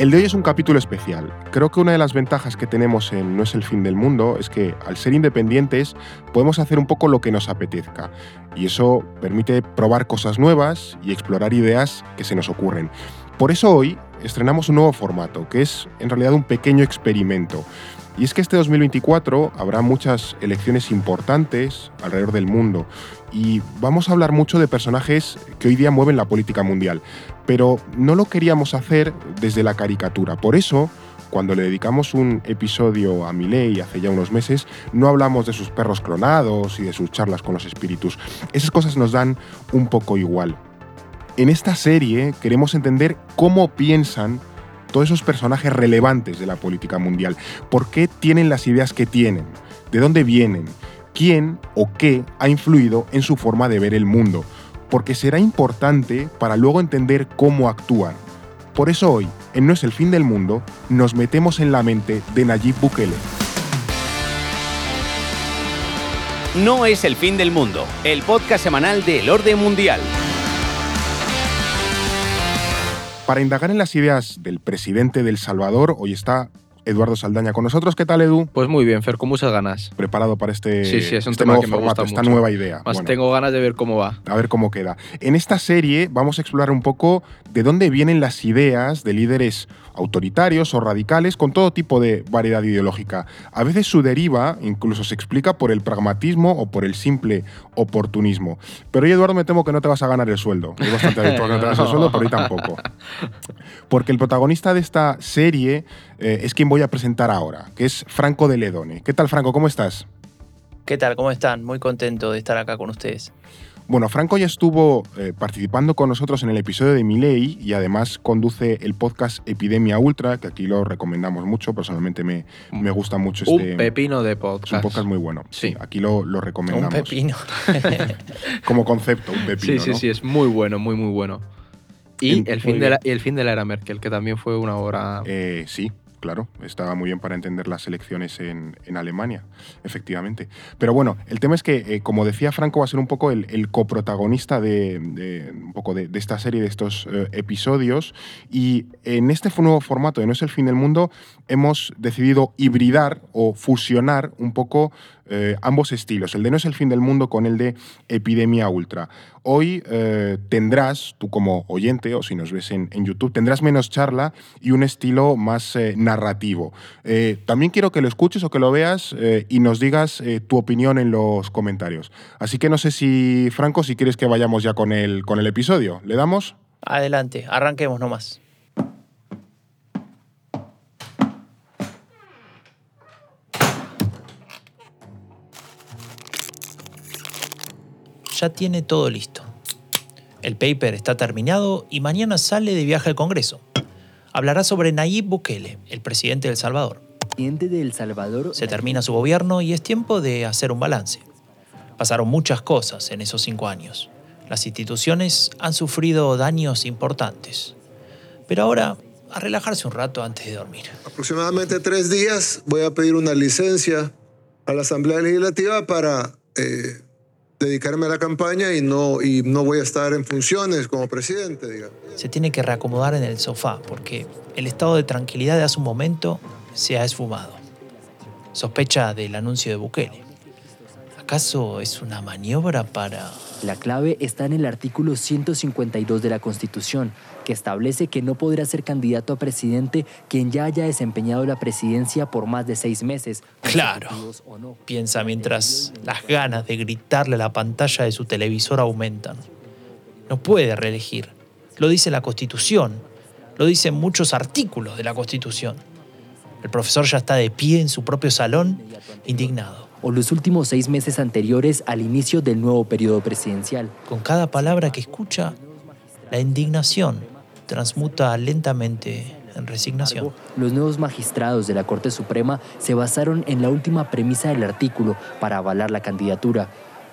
El de hoy es un capítulo especial. Creo que una de las ventajas que tenemos en No es el fin del mundo es que al ser independientes podemos hacer un poco lo que nos apetezca y eso permite probar cosas nuevas y explorar ideas que se nos ocurren. Por eso hoy estrenamos un nuevo formato, que es en realidad un pequeño experimento. Y es que este 2024 habrá muchas elecciones importantes alrededor del mundo y vamos a hablar mucho de personajes que hoy día mueven la política mundial, pero no lo queríamos hacer desde la caricatura. Por eso, cuando le dedicamos un episodio a Milei hace ya unos meses, no hablamos de sus perros clonados y de sus charlas con los espíritus. Esas cosas nos dan un poco igual. En esta serie queremos entender cómo piensan todos esos personajes relevantes de la política mundial, por qué tienen las ideas que tienen, de dónde vienen quién o qué ha influido en su forma de ver el mundo, porque será importante para luego entender cómo actúan. Por eso hoy, en No es el fin del mundo, nos metemos en la mente de Nayib Bukele. No es el fin del mundo, el podcast semanal del orden mundial. Para indagar en las ideas del presidente del Salvador, hoy está Eduardo Saldaña con nosotros. ¿Qué tal, Edu? Pues muy bien, Fer, con muchas ganas. Preparado para este, sí, sí, es un este tema nuevo que me formato, gusta esta mucho. nueva idea. Más Bueno, tengo ganas de ver cómo va. a ver cómo queda. En esta serie vamos a explorar un poco de dónde vienen las ideas de líderes autoritarios o radicales con todo tipo de variedad ideológica. A veces su deriva incluso se explica por el pragmatismo o por el simple oportunismo. Pero hoy, Eduardo, me temo que no te vas a ganar el sueldo. Es bastante habitual que no te ganas el sueldo, pero hoy tampoco. Porque el protagonista de esta serie eh, es quien voy a presentar ahora, que es Franco de Ledone. ¿Qué tal, Franco? ¿Cómo estás? ¿Qué tal? ¿Cómo están? Muy contento de estar acá con ustedes. Bueno, Franco ya estuvo eh, participando con nosotros en el episodio de Milei y además conduce el podcast Epidemia Ultra, que aquí lo recomendamos mucho. Personalmente me, me gusta mucho este. un pepino de Es un podcast. podcast muy bueno. Sí. aquí lo, lo Un recomendamos. pepino. Como concepto, un pepino. sí, sí, ¿no? sí, es muy bueno, muy, muy bueno. Y, En- el fin de la, el fin de la era Merkel, que también fue una obra... Eh, sí, claro. Estaba muy bien para entender las elecciones en, en Alemania, efectivamente. Pero bueno, el tema es que, eh, como decía Franco, va a ser un poco el, el coprotagonista de, un poco de, de esta serie, de estos eh, episodios. Y en este nuevo formato de No es el fin del mundo, hemos decidido hibridar o fusionar un poco eh, ambos estilos, el de No es el fin del mundo con el de Epidemia Ultra. Hoy eh, tendrás, tú como oyente, o si nos ves en, en YouTube, tendrás menos charla y un estilo más eh, narrativo. También quiero que lo escuches o que lo veas y nos digas tu opinión en los comentarios. Así que no sé si, Franco, si quieres que vayamos ya con el, con el episodio. ¿Le damos? Adelante, arranquemos nomás. Ya tiene todo listo. El paper está terminado y mañana sale de viaje al Congreso. Hablará sobre Nayib Bukele, el presidente de El Salvador. presidente de El Salvador. Se termina su gobierno y es tiempo de hacer un balance. Pasaron muchas cosas en esos cinco años. Las instituciones han sufrido daños importantes. Pero ahora, a relajarse un rato antes de dormir. aproximadamente tres días voy a pedir una licencia a la Asamblea Legislativa para eh, dedicarme a la campaña y no, y no voy a estar en funciones como presidente, digamos. Se tiene que reacomodar en el sofá porque el estado de tranquilidad de hace un momento se ha esfumado. Sospecha del anuncio de Bukele. ¿Acaso es una maniobra para... La clave está en el artículo 152 de la Constitución, que establece que no podrá ser candidato a presidente quien ya haya desempeñado la presidencia por más de seis meses. Claro. no. piensa mientras las ganas de gritarle a la pantalla de su televisor aumentan. No puede reelegir. Lo dice la Constitución. Lo dicen muchos artículos de la Constitución. El profesor ya está de pie en su propio salón, indignado. O los últimos seis meses anteriores al inicio del nuevo periodo presidencial. Con cada palabra que escucha, la indignación transmuta lentamente en resignación. Los nuevos magistrados de la Corte Suprema se basaron en la última premisa del artículo para avalar la candidatura.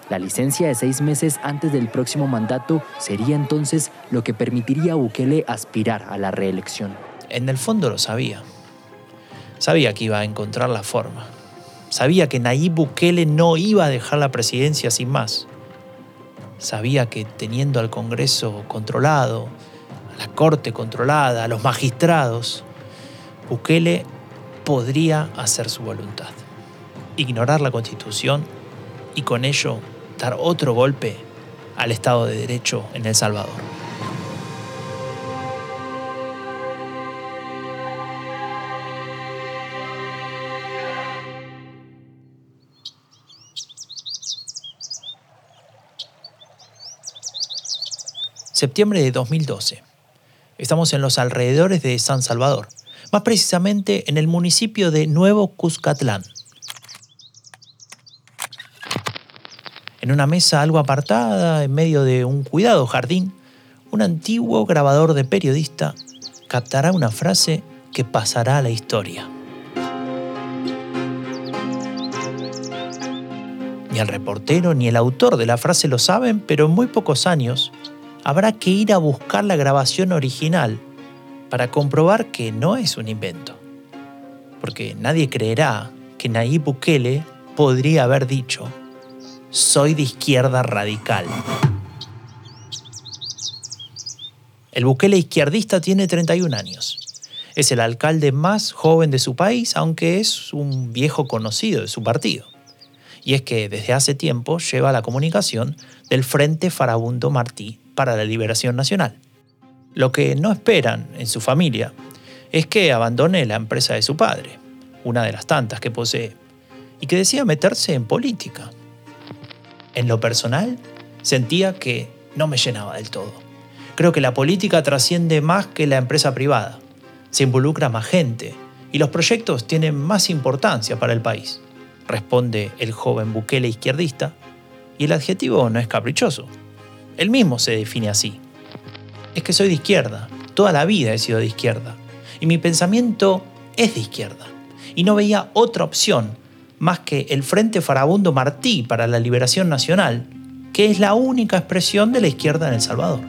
La licencia de seis meses antes del próximo mandato sería entonces lo que permitiría a Bukele aspirar a la reelección. En el fondo lo sabía. Sabía que iba a encontrar la forma. Sabía que Nayib Bukele no iba a dejar la presidencia sin más. Sabía que teniendo al Congreso controlado, a la Corte controlada, a los magistrados, Bukele podría hacer su voluntad, ignorar la constitución y con ello dar otro golpe al Estado de Derecho en El Salvador. Septiembre de 2012. Estamos en los alrededores de San Salvador, más precisamente en el municipio de Nuevo Cuscatlán. En una mesa algo apartada, en medio de un cuidado jardín, un antiguo grabador de periodista captará una frase que pasará a la historia. Ni el reportero ni el autor de la frase lo saben, pero en muy pocos años habrá que ir a buscar la grabación original para comprobar que no es un invento. Porque nadie creerá que Nayib Bukele podría haber dicho, soy de izquierda radical. El Bukele izquierdista tiene 31 años. Es el alcalde más joven de su país, aunque es un viejo conocido de su partido. Y es que desde hace tiempo lleva la comunicación del Frente Farabundo Martí para la liberación nacional. Lo que no esperan en su familia es que abandone la empresa de su padre, una de las tantas que posee, y que decida meterse en política. En lo personal, sentía que no me llenaba del todo. Creo que la política trasciende más que la empresa privada. Se involucra más gente y los proyectos tienen más importancia para el país, responde el joven Bukele izquierdista, y el adjetivo no es caprichoso. Él mismo se define así. Es que soy de izquierda, toda la vida he sido de izquierda, y mi pensamiento es de izquierda. Y no veía otra opción más que el Frente Farabundo Martí para la Liberación Nacional, que es la única expresión de la izquierda en El Salvador.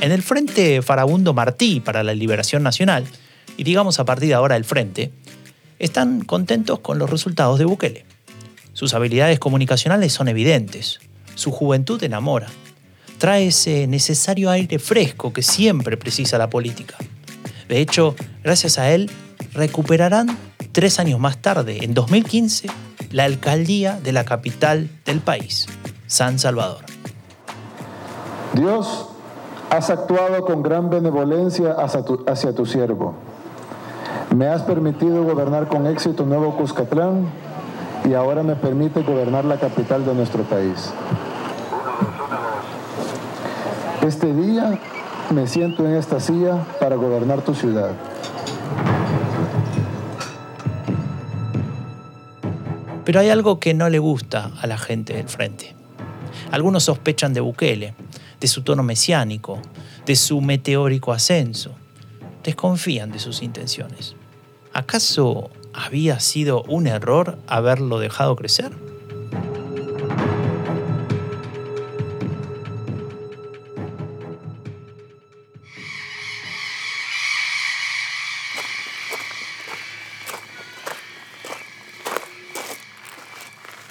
En el Frente Farabundo Martí para la Liberación Nacional, y digamos a partir de ahora el Frente, están contentos con los resultados de Bukele. Sus habilidades comunicacionales son evidentes, su juventud enamora, trae ese necesario aire fresco que siempre precisa la política. De hecho, gracias a él, recuperarán tres años más tarde, en 2015, la alcaldía de la capital del país, San Salvador. Dios, has actuado con gran benevolencia hacia tu, hacia tu siervo. Me has permitido gobernar con éxito Nuevo Cuscatlán y ahora me permite gobernar la capital de nuestro país. Este día me siento en esta silla para gobernar tu ciudad. Pero hay algo que no le gusta a la gente del frente. Algunos sospechan de Bukele, de su tono mesiánico, de su meteórico ascenso. Desconfían de sus intenciones. ¿Acaso había sido un error haberlo dejado crecer?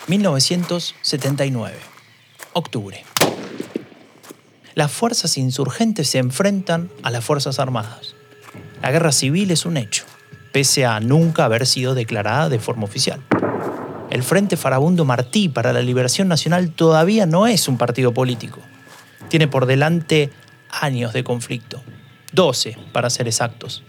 ...1979... Octubre. Las fuerzas insurgentes se enfrentan a las Fuerzas Armadas. La guerra civil es un hecho, pese a nunca haber sido declarada de forma oficial. El Frente Farabundo Martí para la Liberación Nacional todavía no es un partido político. Tiene por delante años de conflicto, 12 para ser exactos.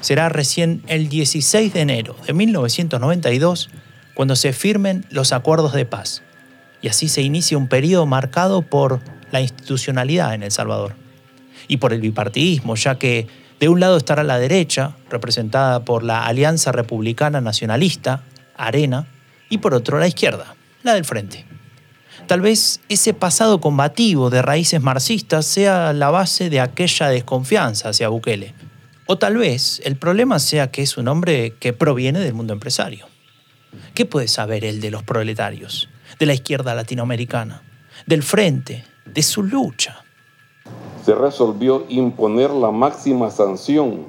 Será recién el 16 de enero de 1992 cuando se firmen los acuerdos de paz. Y así se inicia un periodo marcado por la institucionalidad en El Salvador. Y por el bipartidismo, ya que de un lado estará la derecha, representada por la Alianza Republicana Nacionalista, Arena, y por otro la izquierda, la del Frente. Tal vez ese pasado combativo de raíces marxistas sea la base de aquella desconfianza hacia Bukele. O tal vez el problema sea que es un hombre que proviene del mundo empresario. ¿Qué puede saber él de los proletarios, de la izquierda latinoamericana, del frente, de su lucha? Se resolvió imponer la máxima sanción,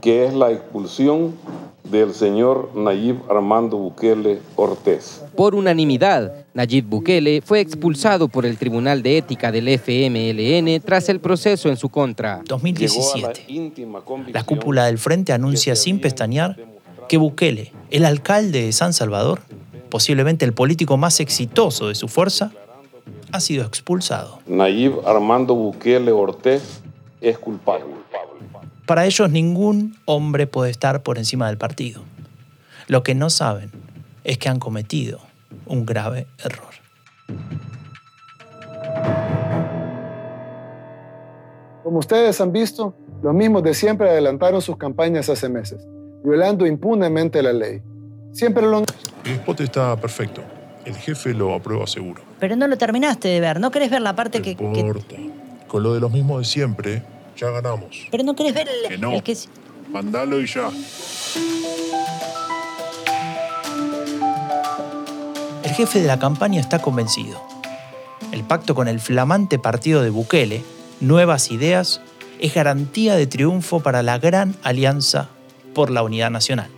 que es la expulsión del señor Nayib Armando Bukele Ortiz. Por unanimidad, Nayib Bukele fue expulsado por el Tribunal de Ética del FMLN tras el proceso en su contra. 2017. La cúpula del Frente anuncia sin pestañear que Bukele, el alcalde de San Salvador, posiblemente el político más exitoso de su fuerza, ha sido expulsado. Nayib Armando Bukele Ortiz es culpable. Para ellos ningún hombre puede estar por encima del partido. Lo que no saben es que han cometido un grave error. Como ustedes han visto, los mismos de siempre adelantaron sus campañas hace meses, violando impunemente la ley. Siempre lo... El spot está perfecto. El jefe lo aprueba seguro. Pero no lo terminaste de ver. ¿No querés ver la parte que, No que- importa. Con lo de los mismos de siempre, ya ganamos. Pero no querés ver el Que no. el que... Mandalo y ya. El jefe de la campaña está convencido. El pacto con el flamante partido de Bukele, Nuevas Ideas, es garantía de triunfo para la gran alianza por la unidad nacional.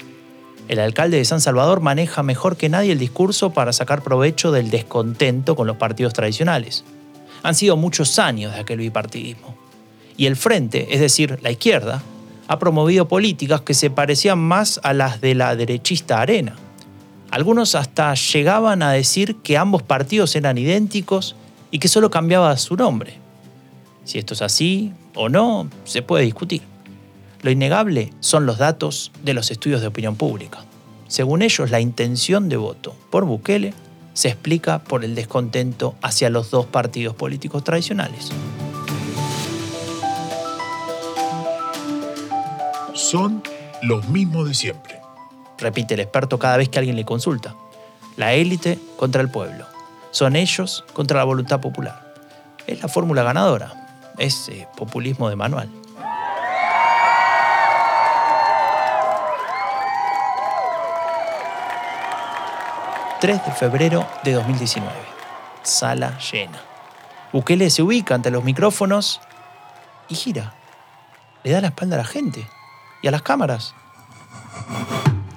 El alcalde de San Salvador maneja mejor que nadie el discurso para sacar provecho del descontento con los partidos tradicionales. Han sido muchos años de aquel bipartidismo. Y el frente, es decir, la izquierda, ha promovido políticas que se parecían más a las de la derechista arena. Algunos hasta llegaban a decir que ambos partidos eran idénticos y que solo cambiaba su nombre. Si esto es así o no, se puede discutir. Lo innegable son los datos de los estudios de opinión pública. Según ellos, la intención de voto por Bukele se explica por el descontento hacia los dos partidos políticos tradicionales. Son los mismos de siempre. repite el experto cada vez que alguien le consulta. La élite contra el pueblo. Son ellos contra la voluntad popular. Es la fórmula ganadora. Es eh, populismo de manual. ...3 de febrero de 2019. Sala llena. Bukele se ubica ante los micrófonos y gira. Le da la espalda a la gente y a las cámaras.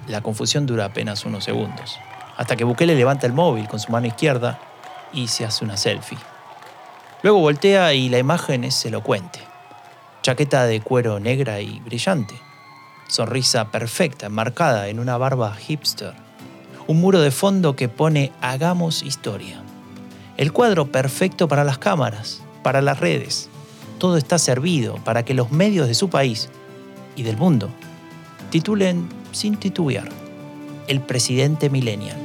La confusión dura apenas unos segundos, hasta que Bukele levanta el móvil con su mano izquierda y se hace una selfie. Luego voltea y la imagen es elocuente. Chaqueta de cuero negra y brillante. Sonrisa perfecta, enmarcada en una barba hipster. Un muro de fondo que pone Hagamos historia. El cuadro perfecto para las cámaras, para las redes. Todo está servido para que los medios de su país y del mundo titulen sin titubear El presidente millennial.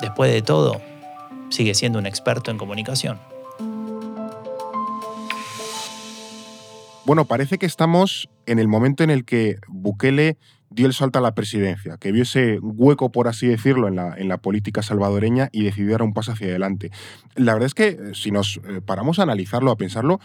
Después de todo, sigue siendo un experto en comunicación. Bueno, parece que estamos en el momento en el que Bukele dio el salto a la presidencia, que vio ese hueco, por así decirlo, en la, en la política salvadoreña y decidió dar un paso hacia adelante. La verdad es que eh, si nos eh, paramos a analizarlo, a pensarlo,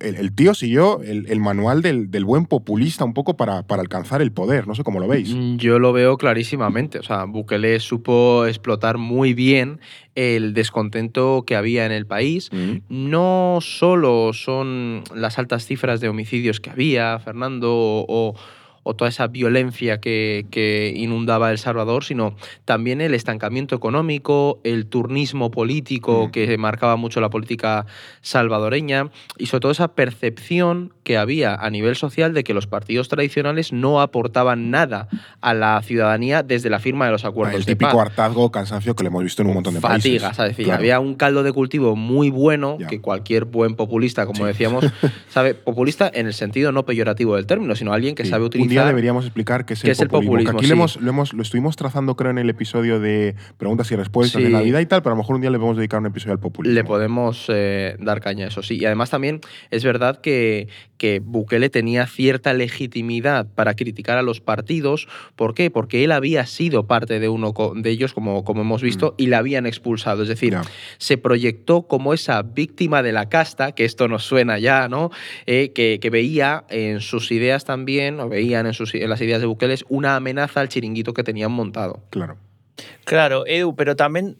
el, el tío siguió el, el manual del, del buen populista un poco para, para alcanzar el poder. No sé cómo lo veis. Mm, Yo lo veo clarísimamente. O sea, Bukele supo explotar muy bien el descontento que había en el país. Mm. No solo son las altas cifras de homicidios que había, Fernando, o, o- o toda esa violencia que, que inundaba El Salvador, sino también el estancamiento económico, el turnismo político Mm. que marcaba mucho la política salvadoreña y sobre todo esa percepción que había a nivel social de que los partidos tradicionales no aportaban nada a la ciudadanía desde la firma de los acuerdos el de típico paz. hartazgo, cansancio que le hemos visto en un montón de Fatiga, países. ¿sabes? Claro. Había un caldo de cultivo muy bueno Ya. que cualquier buen populista, como Sí. decíamos, sabe, populista en el sentido no peyorativo del término, sino alguien que Sí. sabe Un día deberíamos explicar qué es el es populismo. aquí sí. lo, hemos, lo, hemos- lo estuvimos trazando, creo, en el episodio de preguntas y respuestas de Sí. Navidad y tal, pero a lo mejor un día le podemos dedicar un episodio al populismo. Le podemos eh, dar caña a eso, sí. Y además también es verdad que, que Bukele tenía cierta legitimidad para criticar a los partidos. ¿Por qué? Porque él había sido parte de uno de ellos, como, como hemos visto, y la habían expulsado. Es decir, Mm. Se proyectó como esa víctima de la casta, que esto nos suena ya, ¿no? Eh, que, que veía en sus ideas también, o veían en, sus, en las ideas de Bukele, una amenaza al chiringuito que tenían montado. Claro. Claro, Edu, pero también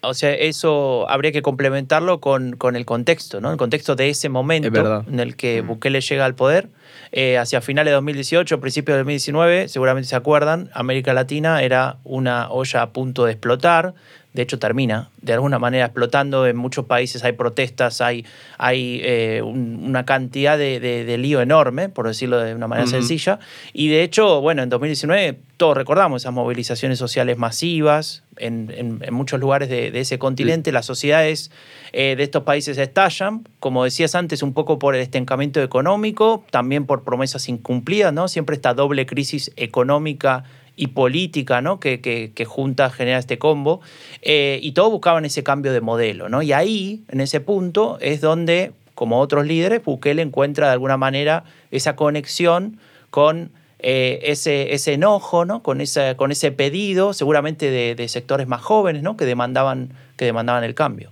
o sea, eso habría que complementarlo con, con el contexto, ¿no? El contexto de ese momento en el que Bukele llega al poder. Eh, hacia finales de 2018, principios de 2019, seguramente se acuerdan, América Latina era una olla a punto de explotar. De hecho, termina de alguna manera explotando. En muchos países hay protestas, hay, hay eh, un- una cantidad de, de- de lío enorme, por decirlo de una manera sencilla. Y de hecho, bueno, en 2019 todos recordamos esas movilizaciones sociales masivas en, en- en muchos lugares de, de ese continente. Las sociedades eh, de estos países estallan, como decías antes, un poco por el estancamiento económico, también por promesas incumplidas, ¿no? Siempre esta doble crisis económica y política, ¿no? Que, que, que juntas genera este combo. Eh, y todos buscaban ese cambio de modelo, ¿no? Y ahí, en ese punto, es donde, como otros líderes, Bukele encuentra de alguna manera esa conexión con eh, ese, ese enojo, ¿no? Con, esa, con ese pedido, seguramente de, de sectores más jóvenes, ¿no? Que demandaban, que demandaban el cambio.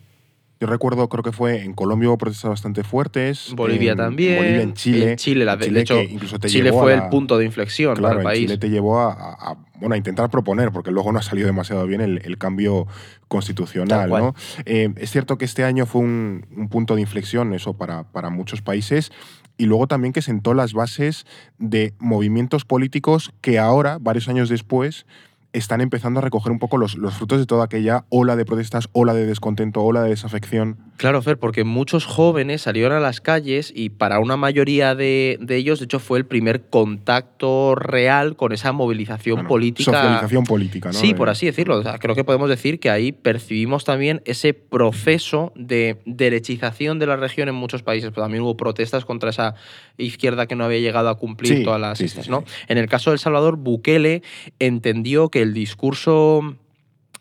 Yo recuerdo, creo que fue en Colombia hubo protestas bastante fuertes. Bolivia en también. Bolivia, en Chile. En Chile, la- En de hecho, incluso te Chile llevó fue a el punto de inflexión para Claro, el en país. Chile te llevó a, a- a, bueno, a intentar proponer, porque luego no ha salido demasiado bien el, el cambio constitucional. ¿no? Eh, es cierto que este año fue un, un punto de inflexión, eso para, para muchos países, y luego también que sentó las bases de movimientos políticos que ahora, varios años después, están empezando a recoger un poco los, los frutos de toda aquella ola de protestas, ola de descontento, ola de desafección. Claro, Fer, porque muchos jóvenes salieron a las calles y para una mayoría de, de ellos, de hecho, fue el primer contacto real con esa movilización Bueno, política. Socialización política, ¿no? Sí, por así decirlo. O sea, creo que podemos decir que ahí percibimos también ese proceso de derechización de la región en muchos países, pero también hubo protestas contra esa izquierda que no había llegado a cumplir Sí, todas las sí. ¿no? En el caso de El Salvador, Bukele entendió que el discurso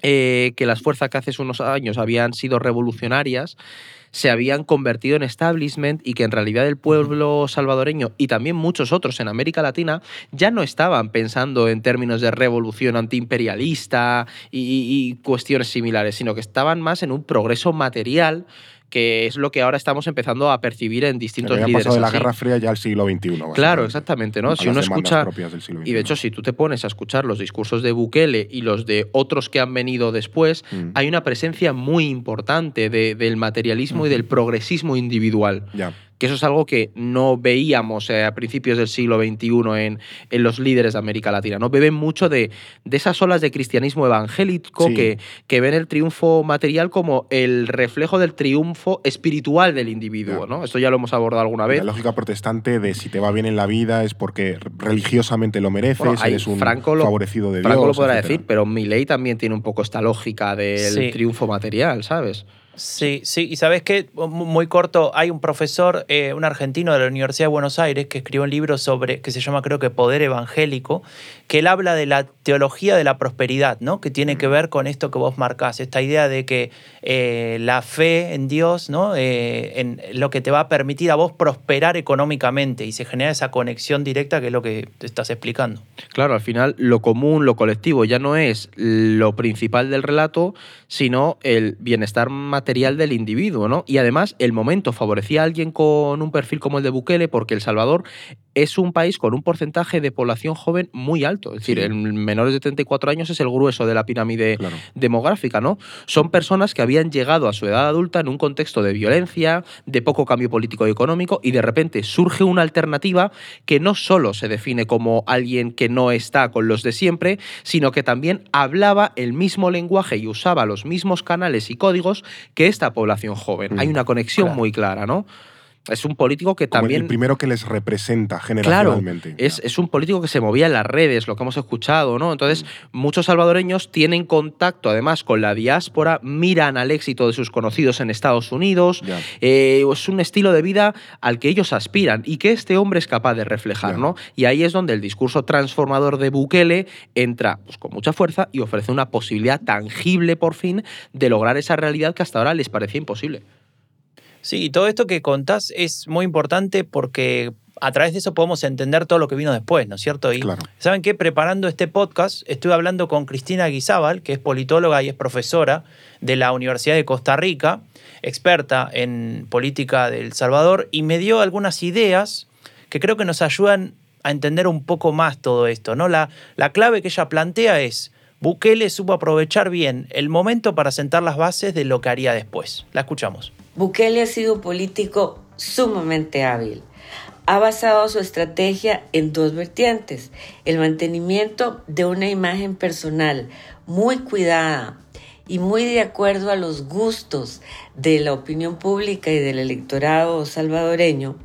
eh, que las fuerzas que hace unos años habían sido revolucionarias se habían convertido en establishment y que en realidad el pueblo salvadoreño y también muchos otros en América Latina ya no estaban pensando en términos de revolución antiimperialista y, cuestiones similares, sino que estaban más en un progreso material que es lo que ahora estamos empezando a percibir en distintos líderes. pasado de la así. Guerra Fría ya al siglo XXI. Claro, exactamente, ¿no? a Si uno escucha y de hecho, si tú te pones a escuchar los discursos de Bukele y los de otros que han venido después, Mm. hay una presencia muy importante de- del materialismo y del progresismo individual. Ya. Que eso es algo que no veíamos eh, a principios del siglo XXI en, en los líderes de América Latina. ¿no? Beben mucho de, de esas olas de cristianismo evangélico Sí. que, que ven el triunfo material como el reflejo del triunfo espiritual del individuo. ¿no? Esto ya lo hemos abordado alguna vez. La lógica protestante de si te va bien en la vida es porque religiosamente lo mereces, Bueno, eres un Franco lo- favorecido de Franco Dios. lo podrá etcétera. decir, pero Milei también tiene un poco esta lógica del Sí. triunfo material, ¿sabes? Sí, sí, y sabes qué, muy corto, hay un profesor, eh, un argentino de la Universidad de Buenos Aires, que escribió un libro sobre, que se llama creo que Poder Evangélico, que él habla de la teología de la prosperidad, ¿no? Que tiene que ver con esto que vos marcás, esta idea de que eh, la fe en Dios, ¿no? Eh, en lo que te va a permitir a vos prosperar económicamente y se genera esa conexión directa que es lo que te estás explicando. Claro, al final lo común, lo colectivo, ya no es lo principal del relato, sino el bienestar material del individuo, ¿no? Y además, el momento favorecía a alguien con un perfil como el de Bukele, porque El Salvador es un país con un porcentaje de población joven muy alto. Es decir, en menores de 34 años es el grueso de la pirámide Claro. demográfica, ¿no? Son personas que habían llegado a su edad adulta en un contexto de violencia, de poco cambio político y económico, y de repente surge una alternativa que no solo se define como alguien que no está con los de siempre, sino que también hablaba el mismo lenguaje y usaba los mismos canales y códigos que esta población joven. Mm, Hay una conexión claro. muy clara, ¿no? Es un político que Como también... el primero que les representa Claro, generacionalmente. es, es un político que se movía en las redes, lo que hemos escuchado, ¿no? Entonces, Mm. muchos salvadoreños tienen contacto además con la diáspora, miran al éxito de sus conocidos en Estados Unidos. Eh, es un estilo de vida al que ellos aspiran y que este hombre es capaz de reflejar, Ya. ¿no? Y ahí es donde el discurso transformador de Bukele entra pues, con mucha fuerza y ofrece una posibilidad tangible, por fin, de lograr esa realidad que hasta ahora les parecía imposible. Sí, y todo esto que contás es muy importante porque a través de eso podemos entender todo lo que vino después, ¿no es cierto? Y Claro. ¿saben qué? Preparando este podcast, estuve hablando con Cristina Guizábal, que es politóloga y es profesora de la Universidad de Costa Rica, experta en política de El Salvador, y me dio algunas ideas que creo que nos ayudan a entender un poco más todo esto, ¿no? La, la clave que ella plantea es, Bukele supo aprovechar bien el momento para sentar las bases de lo que haría después. La escuchamos. Bukele ha sido político sumamente hábil. Ha basado su estrategia en dos vertientes. El mantenimiento de una imagen personal muy cuidada y muy de acuerdo a los gustos de la opinión pública y del electorado salvadoreño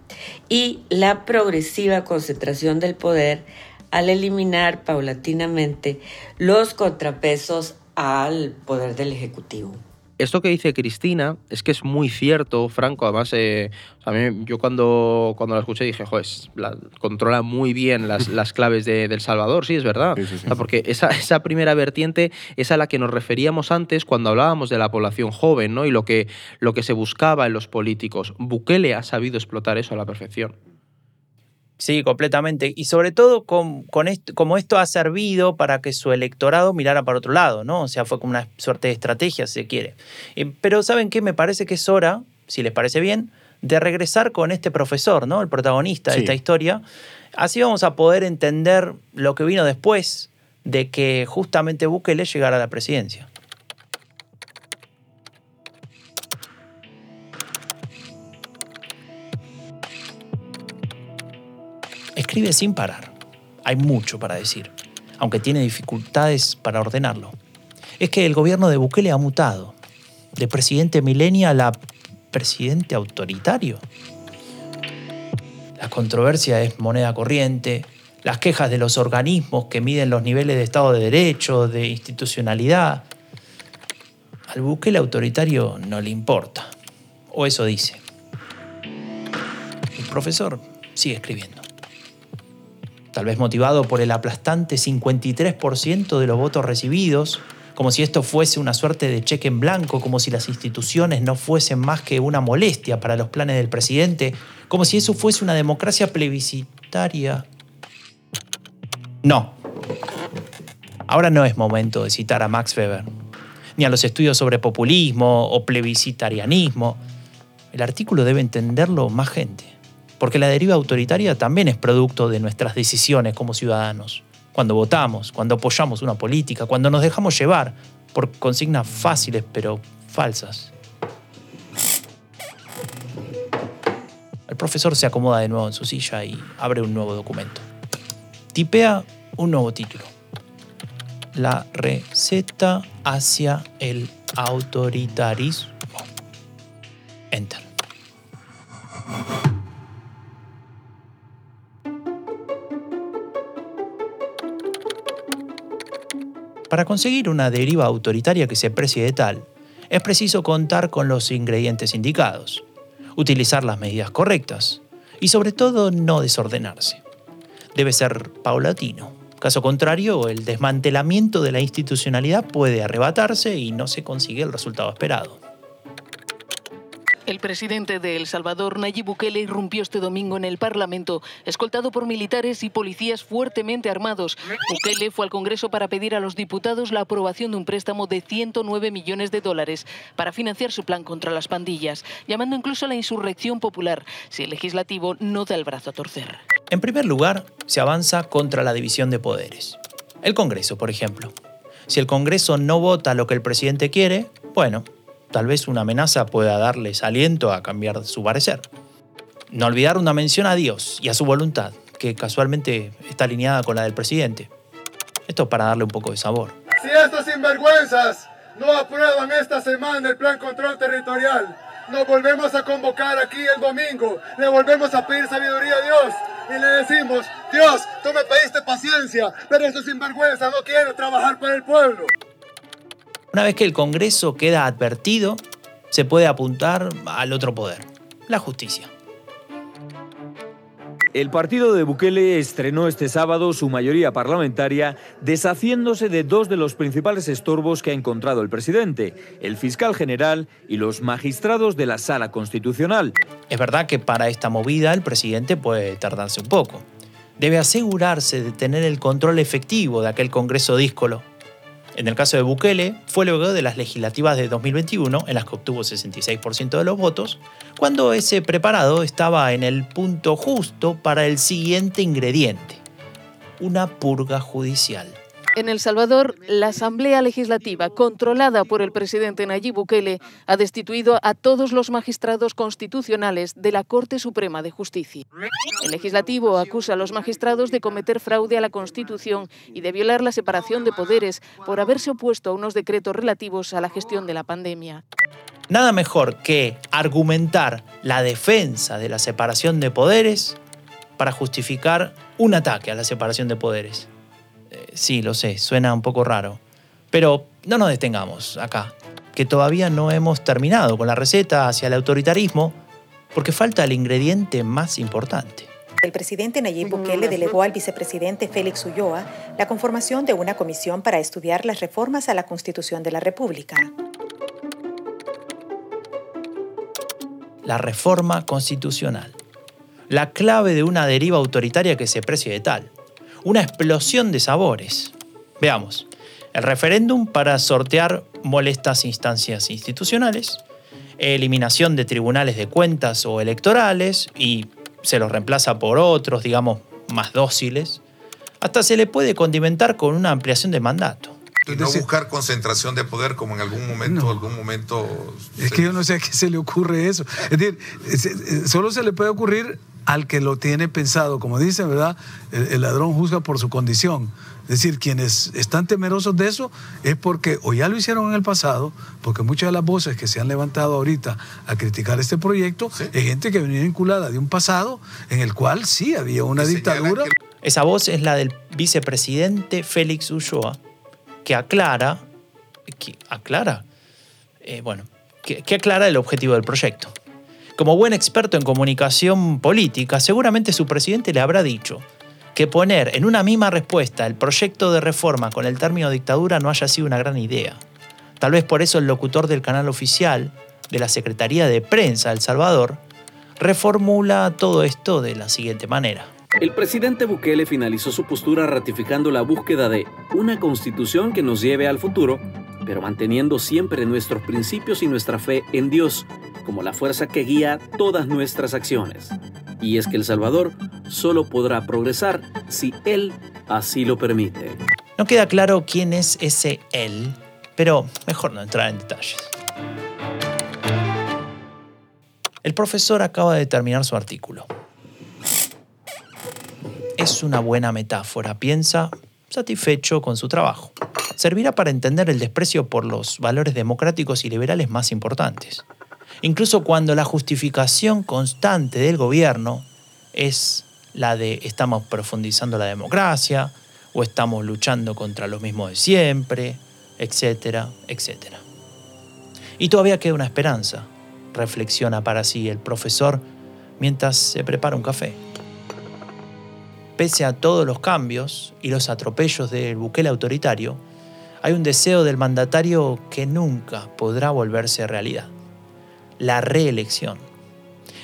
y la progresiva concentración del poder al eliminar paulatinamente los contrapesos al poder del Ejecutivo. Esto que dice Cristina es que es muy cierto, Franco. Además, eh, a mí, yo cuando, cuando la escuché dije, joder, la, controla muy bien las, las claves de, del Salvador. Sí, es verdad. Sí, sí, sí. O sea, porque esa, esa primera vertiente es a la que nos referíamos antes cuando hablábamos de la población joven ¿no? y lo que, lo que se buscaba en los políticos. Bukele ha sabido explotar eso a la perfección. Sí, completamente. Y sobre todo con, con esto, como esto ha servido para que su electorado mirara para otro lado, ¿no? O sea, fue como una suerte de estrategia, si se quiere. Eh, pero ¿saben qué? Me parece que es hora, si les parece bien, de regresar con este profesor, ¿no? El protagonista de Sí. esta historia. Así vamos a poder entender lo que vino después de que justamente Bukele llegara a la presidencia. Escribe sin parar. Hay mucho para decir, aunque tiene dificultades para ordenarlo. Es que el gobierno de Bukele ha mutado, de presidente millennial a presidente autoritario. La controversia es moneda corriente, las quejas de los organismos que miden los niveles de Estado de Derecho, de institucionalidad. Al Bukele autoritario no le importa, o eso dice. El profesor sigue escribiendo tal vez motivado por el aplastante 53% de los votos recibidos, como si esto fuese una suerte de cheque en blanco, como si las instituciones no fuesen más que una molestia para los planes del presidente, como si eso fuese una democracia plebiscitaria. No. Ahora no es momento de citar a Max Weber, ni a los estudios sobre populismo o plebiscitarianismo. El artículo debe entenderlo más gente porque la deriva autoritaria también es producto de nuestras decisiones como ciudadanos. Cuando votamos, cuando apoyamos una política, cuando nos dejamos llevar por consignas fáciles pero falsas. El profesor se acomoda de nuevo en su silla y abre un nuevo documento. Tipea un nuevo título. La receta hacia el autoritarismo. Enter. Para conseguir una deriva autoritaria que se precie de tal, es preciso contar con los ingredientes indicados, utilizar las medidas correctas y sobre todo no desordenarse. Debe ser paulatino. Caso contrario, el desmantelamiento de la institucionalidad puede arrebatarse y no se consigue el resultado esperado. El presidente de El Salvador, Nayib Bukele, irrumpió este domingo en el Parlamento, escoltado por militares y policías fuertemente armados. Bukele fue al Congreso para pedir a los diputados la aprobación de un préstamo de 109 millones de dólares para financiar su plan contra las pandillas, llamando incluso a la insurrección popular si el legislativo no da el brazo a torcer. En primer lugar, se avanza contra la división de poderes. El Congreso, por ejemplo. Si el Congreso no vota lo que el presidente quiere, bueno, tal vez una amenaza pueda darles aliento a cambiar su parecer. No olvidar una mención a Dios y a su voluntad, que casualmente está alineada con la del presidente. Esto para darle un poco de sabor. Si estos sinvergüenzas no aprueban esta semana el plan control territorial, nos volvemos a convocar aquí el domingo, le volvemos a pedir sabiduría a Dios y le decimos, Dios, tú me pediste paciencia, pero estos sinvergüenzas no quieren trabajar para el pueblo. Una vez que el Congreso queda advertido, se puede apuntar al otro poder, la justicia. El partido de Bukele estrenó este sábado su mayoría parlamentaria deshaciéndose de dos de los principales estorbos que ha encontrado el presidente, el fiscal general y los magistrados de la sala constitucional. Es verdad que para esta movida el presidente puede tardarse un poco. Debe asegurarse de tener el control efectivo de aquel Congreso díscolo. En el caso de Bukele, fue luego de las legislativas de 2021, en las que obtuvo 66% de los votos, cuando ese preparado estaba en el punto justo para el siguiente ingrediente, una purga judicial. En El Salvador, la Asamblea Legislativa, controlada por el presidente Nayib Bukele, ha destituido a todos los magistrados constitucionales de la Corte Suprema de Justicia. El legislativo acusa a los magistrados de cometer fraude a la Constitución y de violar la separación de poderes por haberse opuesto a unos decretos relativos a la gestión de la pandemia. Nada mejor que argumentar la defensa de la separación de poderes para justificar un ataque a la separación de poderes. Sí, lo sé, suena un poco raro. Pero no nos detengamos acá, que todavía no hemos terminado con la receta hacia el autoritarismo, porque falta el ingrediente más importante. El presidente Nayib Bukele delegó al vicepresidente Félix Ulloa la conformación de una comisión para estudiar las reformas a la Constitución de la República. La reforma constitucional. La clave de una deriva autoritaria que se precie de tal. Una explosión de sabores. Veamos. El referéndum para sortear molestas instancias institucionales, eliminación de tribunales de cuentas o electorales y se los reemplaza por otros, digamos, más dóciles. Hasta se le puede condimentar con una ampliación de mandato. Y no buscar concentración de poder como en algún momento, algún momento. Es que yo no sé a qué se le ocurre eso. Es decir, solo se le puede ocurrir al que lo tiene pensado. Como dicen, ¿verdad? El, el, ladrón juzga por su condición. Es decir, quienes están temerosos de eso es porque o ya lo hicieron en el pasado, porque muchas de las voces que se han levantado ahorita a criticar este proyecto sí. es gente que venía vinculada de un pasado en el cual sí había una dictadura. Que... Esa voz es la del vicepresidente Félix Ulloa, que aclara, que aclara, eh, bueno, que, que aclara el objetivo del proyecto. Como buen experto en comunicación política, seguramente su presidente le habrá dicho que poner en una misma respuesta el proyecto de reforma con el término dictadura no haya sido una gran idea. Tal vez por eso el locutor del canal oficial de la Secretaría de Prensa de El Salvador reformula todo esto de la siguiente manera. El presidente Bukele finalizó su postura ratificando la búsqueda de una constitución que nos lleve al futuro, pero manteniendo siempre nuestros principios y nuestra fe en Dios como la fuerza que guía todas nuestras acciones. Y es que El Salvador solo podrá progresar si Él así lo permite. No queda claro quién es ese Él, pero mejor no entrar en detalles. El profesor acaba de terminar su artículo. Es una buena metáfora, piensa, satisfecho con su trabajo. Servirá para entender el desprecio por los valores democráticos y liberales más importantes. Incluso cuando la justificación constante del gobierno es la de estamos profundizando la democracia o estamos luchando contra lo mismo de siempre, etcétera, etcétera. Y todavía queda una esperanza, reflexiona para sí el profesor mientras se prepara un café. Pese a todos los cambios y los atropellos del buquel autoritario, hay un deseo del mandatario que nunca podrá volverse realidad. La reelección.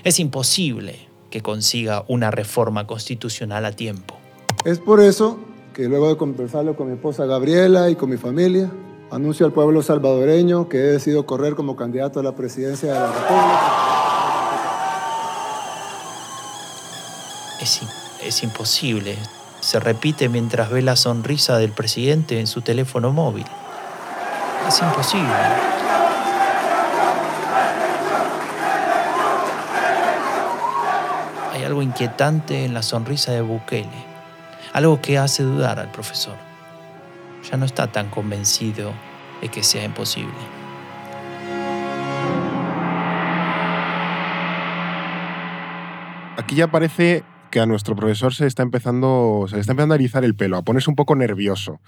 Es imposible que consiga una reforma constitucional a tiempo. Es por eso que luego de conversarlo con mi esposa Gabriela y con mi familia, anuncio al pueblo salvadoreño que he decidido correr como candidato a la presidencia de la República. Es, es imposible. Se repite mientras ve la sonrisa del presidente en su teléfono móvil. Es imposible. Hay algo inquietante en la sonrisa de Bukele, algo que hace dudar al profesor. Ya no está tan convencido de que sea imposible. Aquí ya parece que a nuestro profesor se está empezando, se está empezando a erizar el pelo, a ponerse un poco nervioso.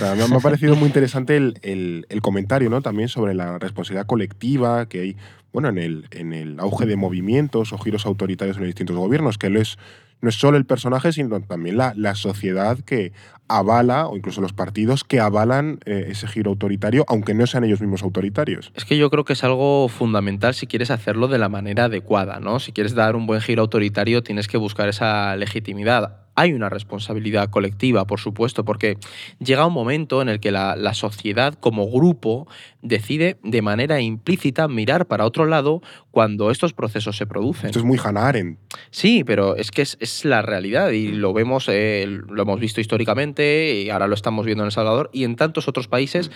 Me, ha parecido muy interesante el, el, comentario ¿no? también sobre la responsabilidad colectiva que hay bueno, en, el, en el auge de movimientos o giros autoritarios en los distintos gobiernos, que no es, no es solo el personaje, sino también la, la sociedad que avala, o incluso los partidos que avalan eh, ese giro autoritario, aunque no sean ellos mismos autoritarios. Es que yo creo que es algo fundamental si quieres hacerlo de la manera adecuada, ¿no? Si quieres dar un buen giro autoritario, tienes que buscar esa legitimidad hay una responsabilidad colectiva, por supuesto, porque llega un momento en el que la, la, sociedad como grupo decide de manera implícita mirar para otro lado cuando estos procesos se producen. Esto es muy Hannah Arendt. Sí, pero es que es, es la realidad y lo vemos, eh, lo hemos visto históricamente y ahora lo estamos viendo en El Salvador y en tantos otros países.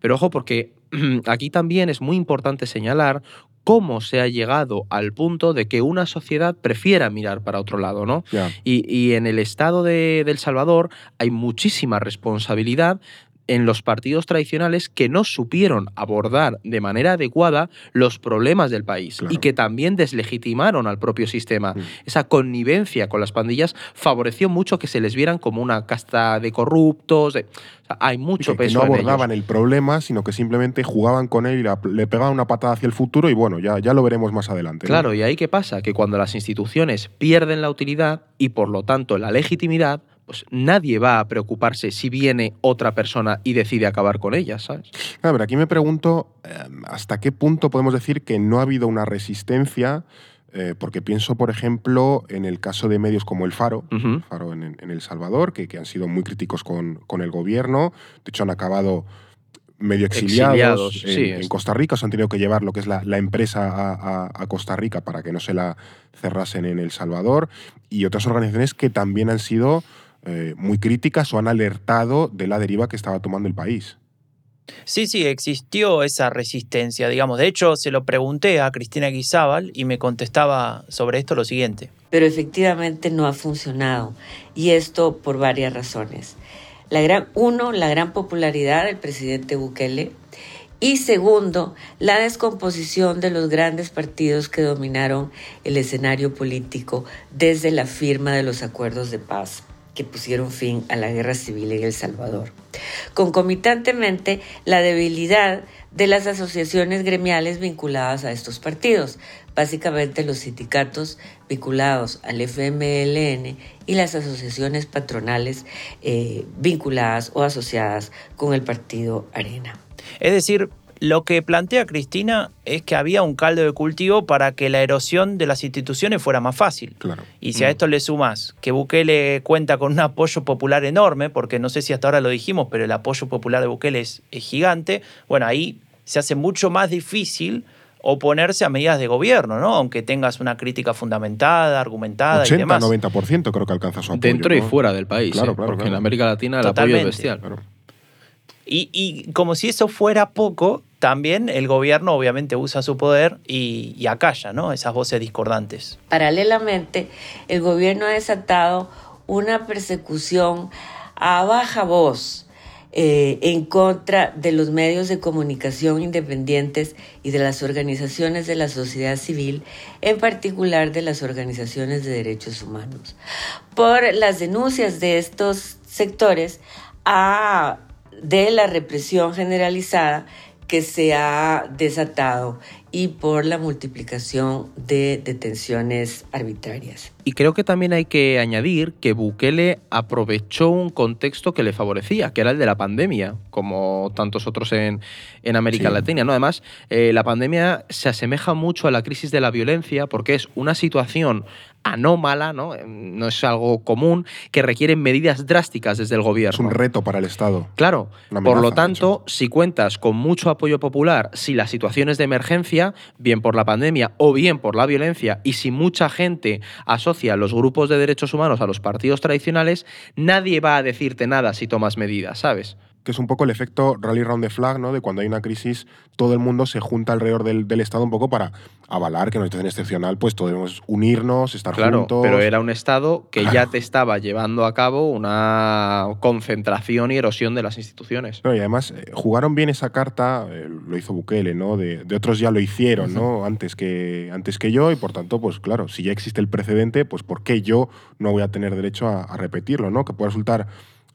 Pero ojo, porque aquí también es muy importante señalar cómo se ha llegado al punto de que una sociedad prefiera mirar para otro lado, ¿no? Y, y en el estado de, de El Salvador hay muchísima responsabilidad en los partidos tradicionales que no supieron abordar de manera adecuada los problemas del país y que también deslegitimaron al propio sistema. Esa connivencia con las pandillas favoreció mucho que se les vieran como una casta de corruptos. de- o sea, hay mucho que, que peso no en ellos. abordaban el problema, sino que simplemente jugaban con él y la- le pegaban una patada hacia el futuro y bueno, ya, ya lo veremos más adelante. ¿no? Claro, y ahí qué pasa? Que cuando las instituciones pierden la utilidad y por lo tanto la legitimidad, pues nadie va a preocuparse si viene otra persona y decide acabar con ellas, ¿sabes? A ver, aquí me pregunto eh, hasta qué punto podemos decir que no ha habido una resistencia, eh, porque pienso, por ejemplo, en el caso de medios como El Faro, El Faro en, en El Salvador, que, que han sido muy críticos con, con el gobierno, de hecho han acabado medio exiliados, Exiliados, en, sí, en es- Costa Rica, se han tenido que llevar lo que es la, la empresa a, a- a Costa Rica para que no se la cerrasen en El Salvador, y otras organizaciones que también han sido eh, muy críticas o han alertado de la deriva que estaba tomando el país. Sí, sí, existió esa resistencia, digamos. De hecho, se lo pregunté a Cristina Guizábal y me contestaba sobre esto lo siguiente. pero efectivamente no ha funcionado. Y esto por varias razones. La gran, uno, la gran popularidad del presidente Bukele. Y segundo, la descomposición de los grandes partidos que dominaron el escenario político desde la firma de los acuerdos de paz que pusieron fin a la guerra civil en El Salvador. Concomitantemente, la debilidad de las asociaciones gremiales vinculadas a estos partidos, básicamente los sindicatos vinculados al FMLN y las asociaciones patronales eh, vinculadas o asociadas con el partido Arena. Es decir, lo que plantea Cristina es que había un caldo de cultivo para que la erosión de las instituciones fuera más fácil. Claro. Y si a esto le sumas que Bukele cuenta con un apoyo popular enorme, porque no sé si hasta ahora lo dijimos, pero el apoyo popular de Bukele es, es gigante, bueno, ahí se hace mucho más difícil oponerse a medidas de gobierno, ¿no? Aunque tengas una crítica fundamentada, argumentada y demás. 80-90% creo que alcanza su apoyo. Dentro y ¿no? fuera del país, Claro, ¿eh? claro, porque claro. en América Latina el apoyo es bestial. Y, y como si eso fuera poco, también el gobierno obviamente usa su poder y, acalla, ¿no? Esas voces discordantes. Paralelamente, el gobierno ha desatado una persecución a baja voz eh, en contra de los medios de comunicación independientes y de las organizaciones de la sociedad civil, en particular de las organizaciones de derechos humanos, por las denuncias de estos sectores a, de la represión generalizada que se ha desatado y por la multiplicación de detenciones arbitrarias. Y creo que también hay que añadir que Bukele aprovechó un contexto que le favorecía, que era el de la pandemia, como tantos otros en, en América Sí. Latina. ¿no? Además, eh, la pandemia se asemeja mucho a la crisis de la violencia porque es una situación anómala, ¿no? Eh, no es algo común, que requiere medidas drásticas desde el gobierno. Es un reto para el Estado. Claro, Una por lo amenaza, tanto, si cuentas con mucho apoyo popular, si la situación es de emergencia, bien por la pandemia o bien por la violencia, y si mucha gente asocia los grupos de derechos humanos a los partidos tradicionales, nadie va a decirte nada si tomas medidas, ¿sabes? Que es un poco el efecto rally round the flag, ¿no? De cuando hay una crisis, todo el mundo se junta alrededor del, del Estado un poco para avalar que en una situación excepcional, pues debemos unirnos, estar Claro, juntos. pero era un Estado que ya te estaba llevando a cabo una concentración y erosión de las instituciones. No, y además eh, jugaron bien esa carta, eh, lo hizo Bukele, ¿no? De, de otros ya lo hicieron, ¿no? Antes que, antes que yo, y por tanto, pues claro, si ya existe el precedente, pues ¿por qué yo no voy a tener derecho a, a repetirlo, ¿no? Que puede resultar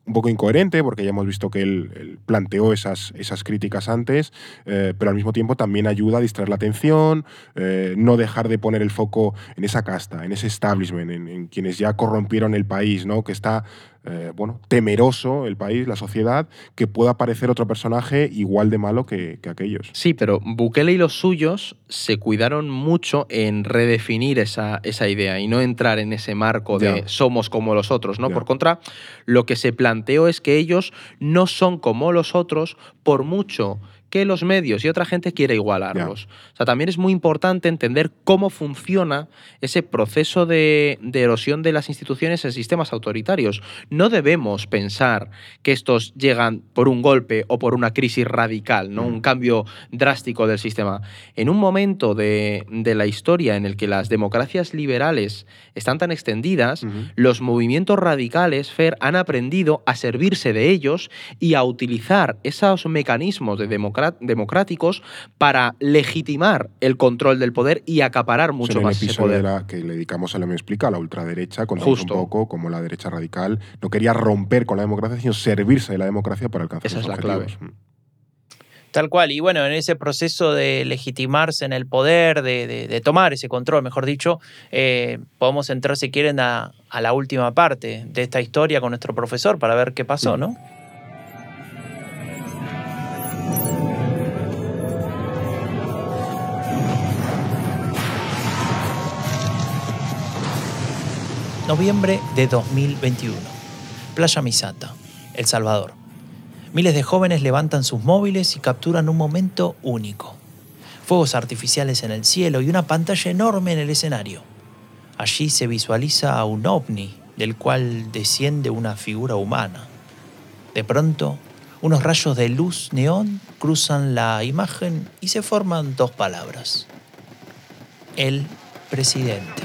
un poco incoherente, porque ya hemos visto que él, planteó esas, esas críticas antes, eh, pero al mismo tiempo también ayuda a distraer la atención, eh, no dejar de poner el foco en esa casta, en ese establishment, en, en quienes ya corrompieron el país, ¿no? que está eh, bueno, temeroso el país, la sociedad, que pueda aparecer otro personaje igual de malo que, que aquellos. Sí, pero Bukele y los suyos se cuidaron mucho en redefinir esa, esa idea y no entrar en ese marco de Ya. somos como los otros, ¿no? Por contra, lo que se planteó es que ellos no son como los otros por mucho que los medios y otra gente quiere igualarlos. O sea, también es muy importante entender cómo funciona ese proceso de, de erosión de las instituciones en sistemas autoritarios. No debemos pensar que estos llegan por un golpe o por una crisis radical, ¿no? un cambio drástico del sistema. En un momento de, de la historia en el que las democracias liberales están tan extendidas, los movimientos radicales, Fer, han aprendido a servirse de ellos y a utilizar esos mecanismos de democra- democráticos para legitimar el control del poder y acaparar mucho en el más ese episodio poder. la, que le dedicamos a la me explica, a la ultraderecha, contamos Justo. un poco cómo la derecha radical no quería romper con la democracia, sino servirse de la democracia para alcanzar Esa sus es la clave. objetivos. Tal cual. Y bueno, en ese proceso de legitimarse en el poder, de, de- de tomar ese control, mejor dicho, eh, podemos entrar, si quieren, a, a la última parte de esta historia con nuestro profesor para ver qué pasó, ¿no? Noviembre de 2021. Playa Misata, El Salvador. Miles de jóvenes levantan sus móviles y capturan un momento único. Fuegos artificiales en el cielo y una pantalla enorme en el escenario. Allí se visualiza a un ovni del cual desciende una figura humana. De pronto, unos rayos de luz neón cruzan la imagen y se forman dos palabras. El presidente.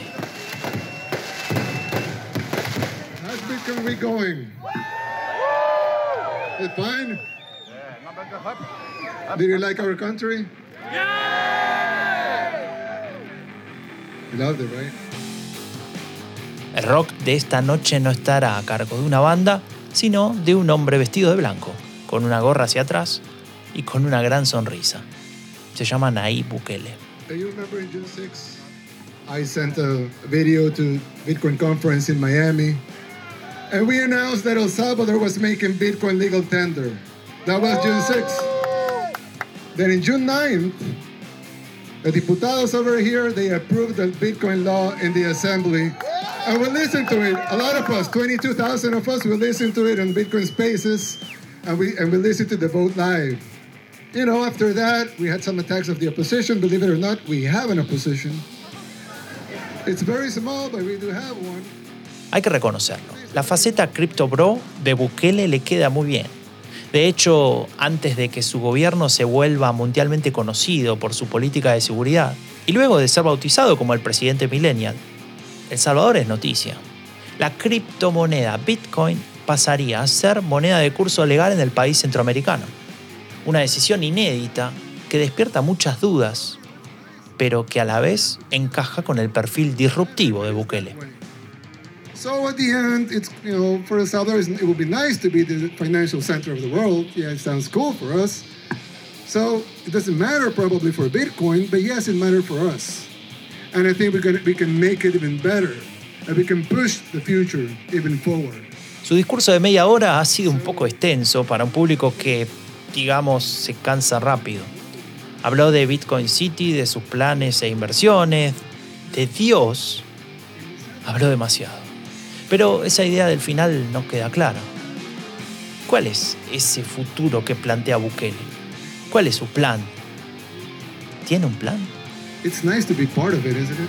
How's Bitcoin we going? Is it fine? Did you like our country? You loved it, right? El rock de esta noche no estará a cargo de una banda, sino de un hombre vestido de blanco, con una gorra hacia atrás y con una gran sonrisa. Se llama Nayib Bukele. Do you remember in June 6? I sent a video to Bitcoin conference in Miami, and we announced that El Salvador was making Bitcoin legal tender. That was June 6th. Then in June 9th, the diputados over here, they approved the Bitcoin law in the assembly. And we listened to it. A lot of us, 22,000 of us, we listened to it on Bitcoin Spaces, and we, and we listened to the vote live. You know, after that, we had some attacks of the opposition. Believe it or not, we have an opposition. It's very small, but we do have one. Hay que reconocerlo. La faceta Crypto Bro de Bukele le queda muy bien. De hecho, antes de que su gobierno se vuelva mundialmente conocido por su política de seguridad, y luego de ser bautizado como el presidente millennial, El Salvador es noticia. La criptomoneda Bitcoin pasaría a ser moneda de curso legal en el país centroamericano. Una decisión inédita que despierta muchas dudas, pero que a la vez encaja con el perfil disruptivo de Bukele. So at the end, it's you know, for Salvador, it's- it would be nice to be the financial center of the world. Yeah, it sounds cool for us. So it doesn't matter probably for Bitcoin, but yes, it matters for us. And I think we're gonna, we can make it even better, and we can push the future even forward. Su discurso de media hora ha sido un poco extenso para un público que, digamos, se cansa rápido. Habló de Bitcoin City, de sus planes e inversiones, de Dios. Habló demasiado. Pero esa idea del final no queda clara. ¿Cuál es ese futuro que plantea Bukele? ¿Cuál es su plan? ¿Tiene un plan? It's nice to be part of it, isn't it?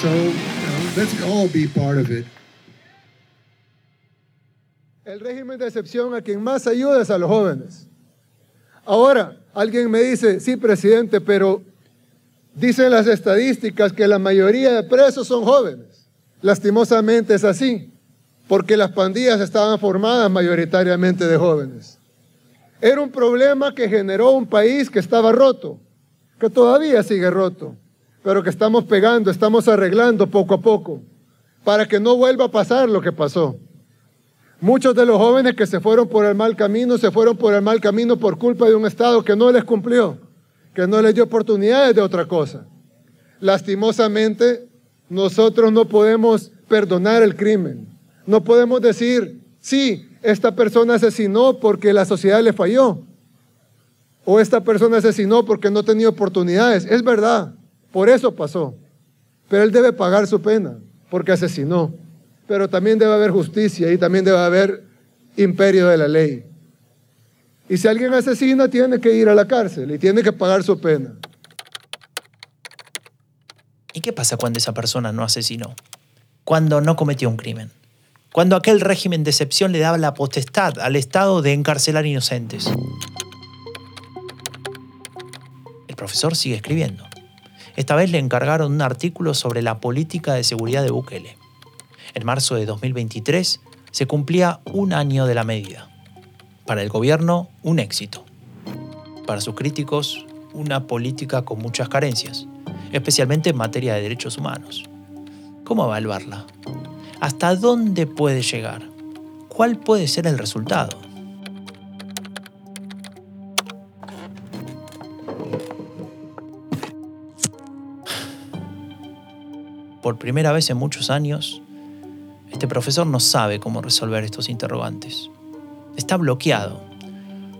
So you know, let's all be part of it. El régimen de excepción a quien más ayuda es a los jóvenes. Ahora, alguien me dice, sí, presidente, pero dicen las estadísticas que la mayoría de presos son jóvenes. Lastimosamente es así, porque las pandillas estaban formadas mayoritariamente de jóvenes. Era un problema que generó un país que estaba roto, que todavía sigue roto, pero que estamos pegando, estamos arreglando poco a poco, para que no vuelva a pasar lo que pasó. Muchos de los jóvenes que se fueron por el mal camino, se fueron por el mal camino por culpa de un Estado que no les cumplió, que no les dio oportunidades de otra cosa. Lastimosamente, nosotros no podemos perdonar el crimen. No podemos decir, sí, esta persona asesinó porque la sociedad le falló. O esta persona asesinó porque no tenía oportunidades. Es verdad, por eso pasó. Pero él debe pagar su pena porque asesinó. Pero también debe haber justicia y también debe haber imperio de la ley. Y si alguien asesina, tiene que ir a la cárcel y tiene que pagar su pena. ¿Y qué pasa cuando esa persona no asesinó? Cuando no cometió un crimen. Cuando aquel régimen de excepción le daba la potestad al Estado de encarcelar inocentes. El profesor sigue escribiendo. Esta vez le encargaron un artículo sobre la política de seguridad de Bukele. En marzo de 2023 se cumplía un año de la medida. Para el gobierno, un éxito. Para sus críticos, una política con muchas carencias, especialmente en materia de derechos humanos. ¿Cómo evaluarla? ¿Hasta dónde puede llegar? ¿Cuál puede ser el resultado? Por primera vez en muchos años, este profesor no sabe cómo resolver estos interrogantes está bloqueado.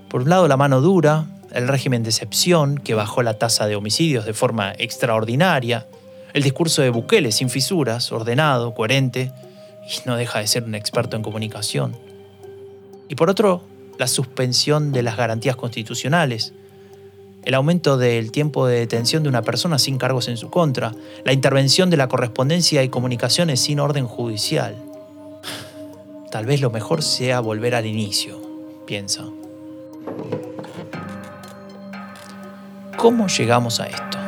Por un lado, la mano dura, el régimen de excepción, que bajó la tasa de homicidios de forma extraordinaria, el discurso de Bukele sin fisuras, ordenado, coherente, y no deja de ser un experto en comunicación. Y por otro, la suspensión de las garantías constitucionales, el aumento del tiempo de detención de una persona sin cargos en su contra, la intervención de la correspondencia y comunicaciones sin orden judicial. Tal vez lo mejor sea volver al inicio, piensa. ¿Cómo llegamos a esto?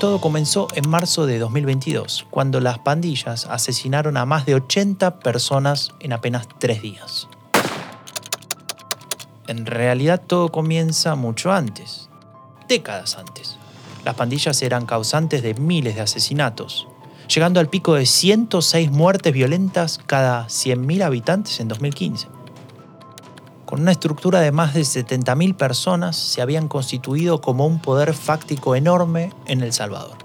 Todo comenzó en marzo de 2022, cuando las pandillas asesinaron a más de 80 personas en apenas tres días. En realidad todo comienza mucho antes, décadas antes las pandillas eran causantes de miles de asesinatos, llegando al pico de 106 muertes violentas cada 100.000 habitantes en 2015. Con una estructura de más de 70.000 personas, se habían constituido como un poder fáctico enorme en El Salvador.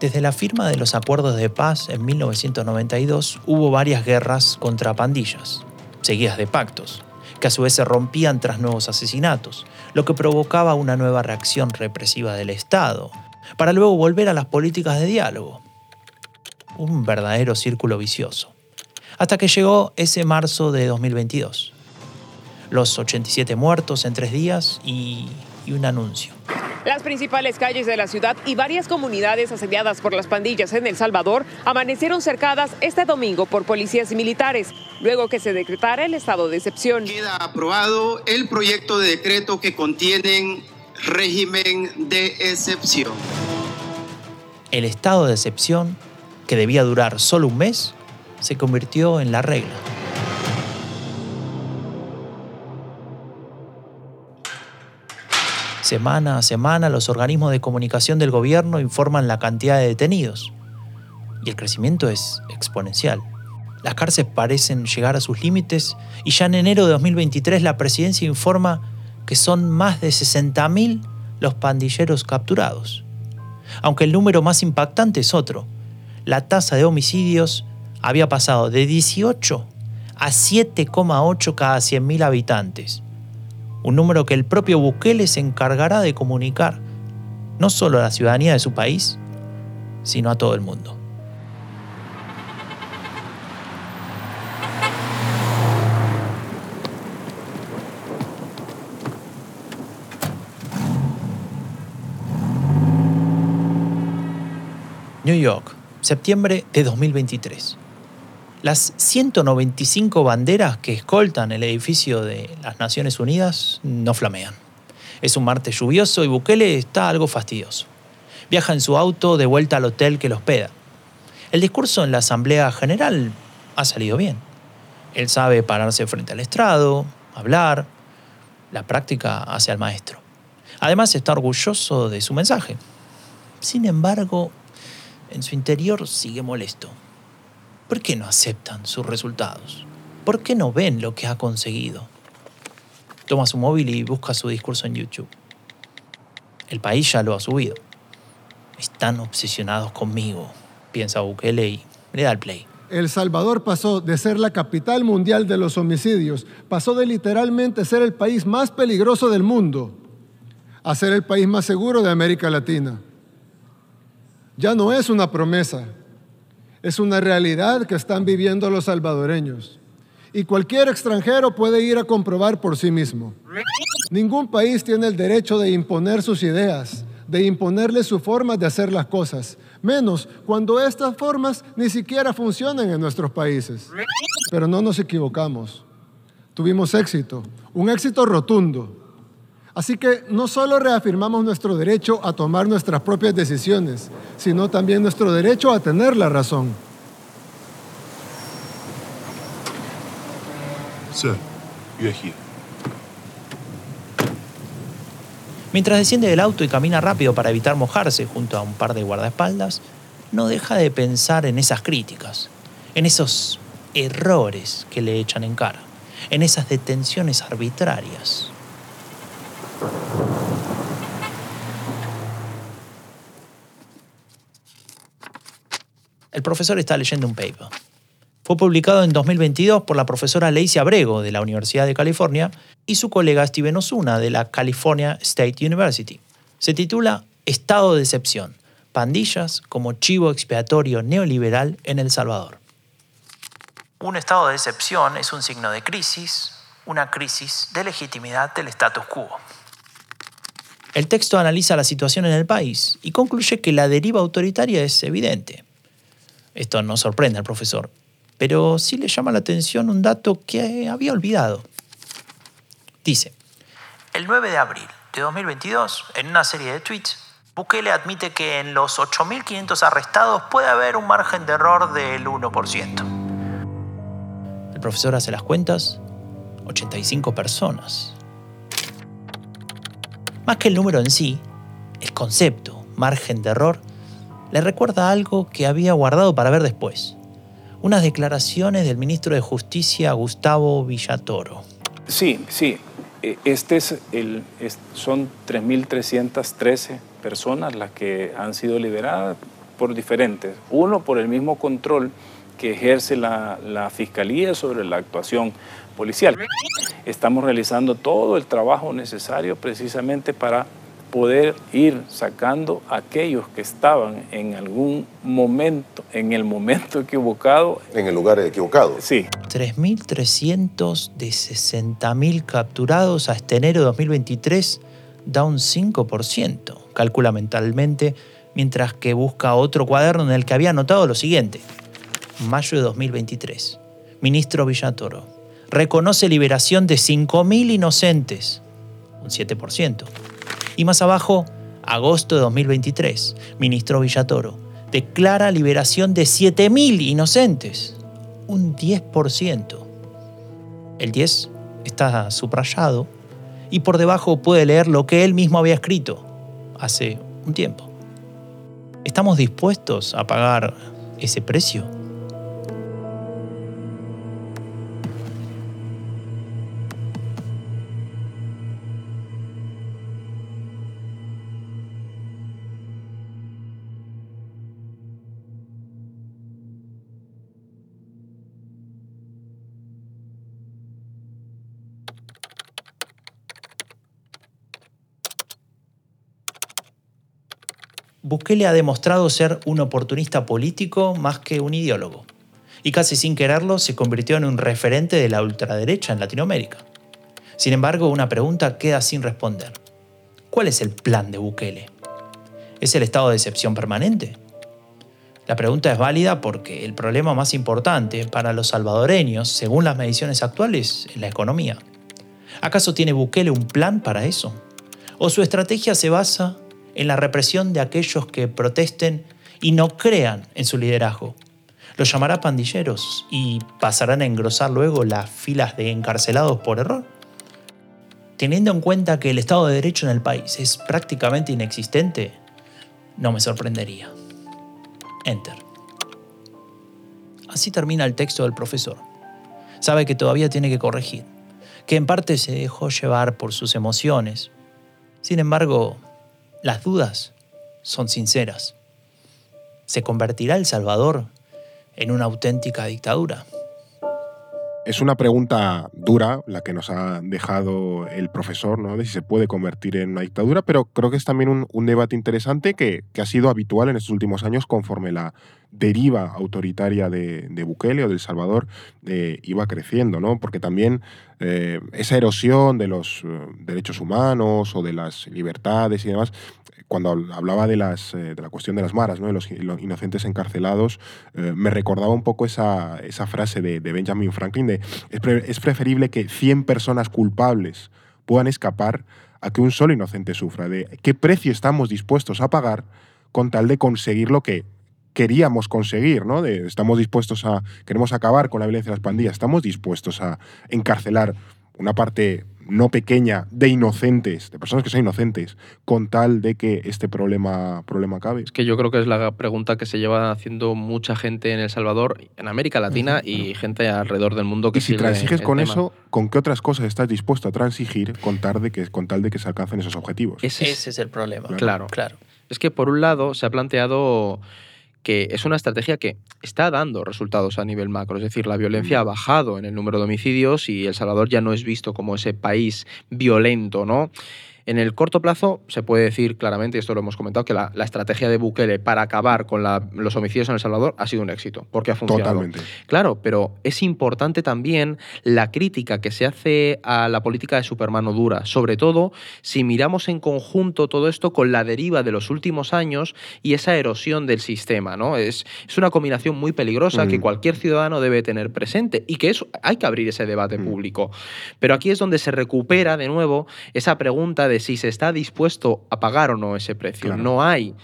Desde la firma de los acuerdos de paz en 1992 hubo varias guerras contra pandillas, seguidas de pactos, que a su vez se rompían tras nuevos asesinatos, lo que provocaba una nueva reacción represiva del Estado, para luego volver a las políticas de diálogo. Un verdadero círculo vicioso. Hasta que llegó ese marzo de 2022. Los 87 muertos en tres días y, y un anuncio. Las principales calles de la ciudad y varias comunidades asediadas por las pandillas en El Salvador amanecieron cercadas este domingo por policías y militares, luego que se decretara el estado de excepción. Queda aprobado el proyecto de decreto que contiene régimen de excepción. El estado de excepción, que debía durar solo un mes, se convirtió en la regla. Semana a semana los organismos de comunicación del gobierno informan la cantidad de detenidos. Y el crecimiento es exponencial. Las cárceles parecen llegar a sus límites y ya en enero de 2023 la presidencia informa que son más de 60.000 los pandilleros capturados. Aunque el número más impactante es otro. La tasa de homicidios había pasado de 18 a 7,8 cada 100.000 habitantes un número que el propio Bukele se encargará de comunicar, no solo a la ciudadanía de su país, sino a todo el mundo. New York, septiembre de 2023. Las 195 banderas que escoltan el edificio de las Naciones Unidas no flamean. Es un martes lluvioso y Bukele está algo fastidioso. Viaja en su auto de vuelta al hotel que lo hospeda. El discurso en la Asamblea General ha salido bien. Él sabe pararse frente al estrado, hablar. La práctica hace al maestro. Además está orgulloso de su mensaje. Sin embargo, en su interior sigue molesto. ¿Por qué no aceptan sus resultados? ¿Por qué no ven lo que ha conseguido? Toma su móvil y busca su discurso en YouTube. El país ya lo ha subido. Están obsesionados conmigo, piensa Bukele y le da el play. El Salvador pasó de ser la capital mundial de los homicidios, pasó de literalmente ser el país más peligroso del mundo a ser el país más seguro de América Latina. Ya no es una promesa, Es una realidad que están viviendo los salvadoreños. Y cualquier extranjero puede ir a comprobar por sí mismo. Ningún país tiene el derecho de imponer sus ideas, de imponerle su forma de hacer las cosas, menos cuando estas formas ni siquiera funcionan en nuestros países. Pero no nos equivocamos. Tuvimos éxito, un éxito rotundo. Así que no solo reafirmamos nuestro derecho a tomar nuestras propias decisiones, sino también nuestro derecho a tener la razón. Sir, you're here. Mientras desciende del auto y camina rápido para evitar mojarse junto a un par de guardaespaldas, no deja de pensar en esas críticas, en esos errores que le echan en cara, en esas detenciones arbitrarias. El profesor está leyendo un paper. Fue publicado en 2022 por la profesora Lacey Abrego de la Universidad de California y su colega Steven Osuna de la California State University. Se titula Estado de excepción, pandillas como chivo expiatorio neoliberal en El Salvador. Un estado de excepción es un signo de crisis, una crisis de legitimidad del status quo. El texto analiza la situación en el país y concluye que la deriva autoritaria es evidente. Esto no sorprende al profesor, pero sí le llama la atención un dato que había olvidado. Dice, el 9 de abril de 2022, en una serie de tweets, Bukele admite que en los 8.500 arrestados puede haber un margen de error del 1%. El profesor hace las cuentas, 85 personas. Más que el número en sí, el concepto, margen de error, le recuerda algo que había guardado para ver después. Unas declaraciones del ministro de Justicia Gustavo Villatoro. Sí, sí. E, Este es el, son 3.313 personas las que han sido liberadas por diferentes. Uno, por el mismo control que ejerce la, la Fiscalía sobre la actuación policial. Estamos realizando todo el trabajo necesario precisamente para poder ir sacando a aquellos que estaban en algún momento, en el momento equivocado. En el lugar equivocado. Sí. 3.300 de 60.000 capturados hasta enero de 2023 da un 5%, calcula mentalmente, mientras que busca otro cuaderno en el que había anotado lo siguiente. Mayo de 2023. Ministro Villatoro. Reconoce liberación de 5.000 inocentes, un 7%. Y más abajo, agosto de 2023. Ministro Villatoro. Declara liberación de 7.000 inocentes, un 10%. El 10 está subrayado y por debajo puede leer lo que él mismo había escrito hace un tiempo. ¿Estamos dispuestos a pagar ese precio? Bukele ha demostrado ser un oportunista político más que un ideólogo, y casi sin quererlo se convirtió en un referente de la ultraderecha en Latinoamérica. Sin embargo, una pregunta queda sin responder. ¿Cuál es el plan de Bukele? ¿Es el estado de excepción permanente? La pregunta es válida porque el problema más importante para los salvadoreños, según las mediciones actuales, es la economía. ¿Acaso tiene Bukele un plan para eso? ¿O su estrategia se basa en la represión de aquellos que protesten y no crean en su liderazgo? ¿Los llamará pandilleros y pasarán a engrosar luego las filas de encarcelados por error? Teniendo en cuenta que el Estado de Derecho en el país es prácticamente inexistente, no me sorprendería. Enter. Así termina el texto del profesor. Sabe que todavía tiene que corregir, que en parte se dejó llevar por sus emociones. Sin embargo, las dudas son sinceras. ¿Se convertirá El Salvador en una auténtica dictadura? Es una pregunta dura la que nos ha dejado el profesor, ¿no? De si se puede convertir en una dictadura, pero creo que es también un, debate interesante que, que ha sido habitual en estos últimos años conforme la deriva autoritaria de, de Bukele o del Salvador eh, iba creciendo, ¿no? Porque también eh, esa erosión de los eh, derechos humanos o de las libertades y demás, cuando hablaba de, las, de la cuestión de las maras, ¿no? de los, inocentes encarcelados, me recordaba un poco esa, esa frase de, de Benjamin Franklin de es preferible que 100 personas culpables puedan escapar a que un solo inocente sufra, de qué precio estamos dispuestos a pagar con tal de conseguir lo que queríamos conseguir, ¿no? De, estamos dispuestos a, queremos acabar con la violencia de las pandillas, estamos dispuestos a encarcelar una parte no pequeña de inocentes, de personas que son inocentes, con tal de que este problema, problema acabe. Es que yo creo que es la pregunta que se lleva haciendo mucha gente en El Salvador, en América Latina y gente alrededor del mundo que Y si sigue transiges el con tema. eso, ¿con qué otras cosas estás dispuesto a transigir con tal de que, con tal de que se alcancen esos objetivos? Ese es- Ese es el problema. Claro. Claro. Es que por un lado se ha planteado que es una estrategia que está dando resultados a nivel macro, es decir, la violencia ha bajado en el número de homicidios y El Salvador ya no es visto como ese país violento, ¿no? En el corto plazo se puede decir claramente, y esto lo hemos comentado, que la, la estrategia de Bukele para acabar con la- los homicidios en El Salvador ha sido un éxito, porque ha funcionado. Totalmente. Claro, pero es importante también la crítica que se hace a la política de supermano dura, sobre todo si miramos en conjunto todo esto con la deriva de los últimos años y esa erosión del sistema, ¿no? Es, es una combinación muy peligrosa Mm. que cualquier ciudadano debe tener presente y que eso, hay que abrir ese debate público. Pero aquí es donde se recupera de nuevo esa pregunta de si se está dispuesto a pagar o no ese precio. Claro. No hay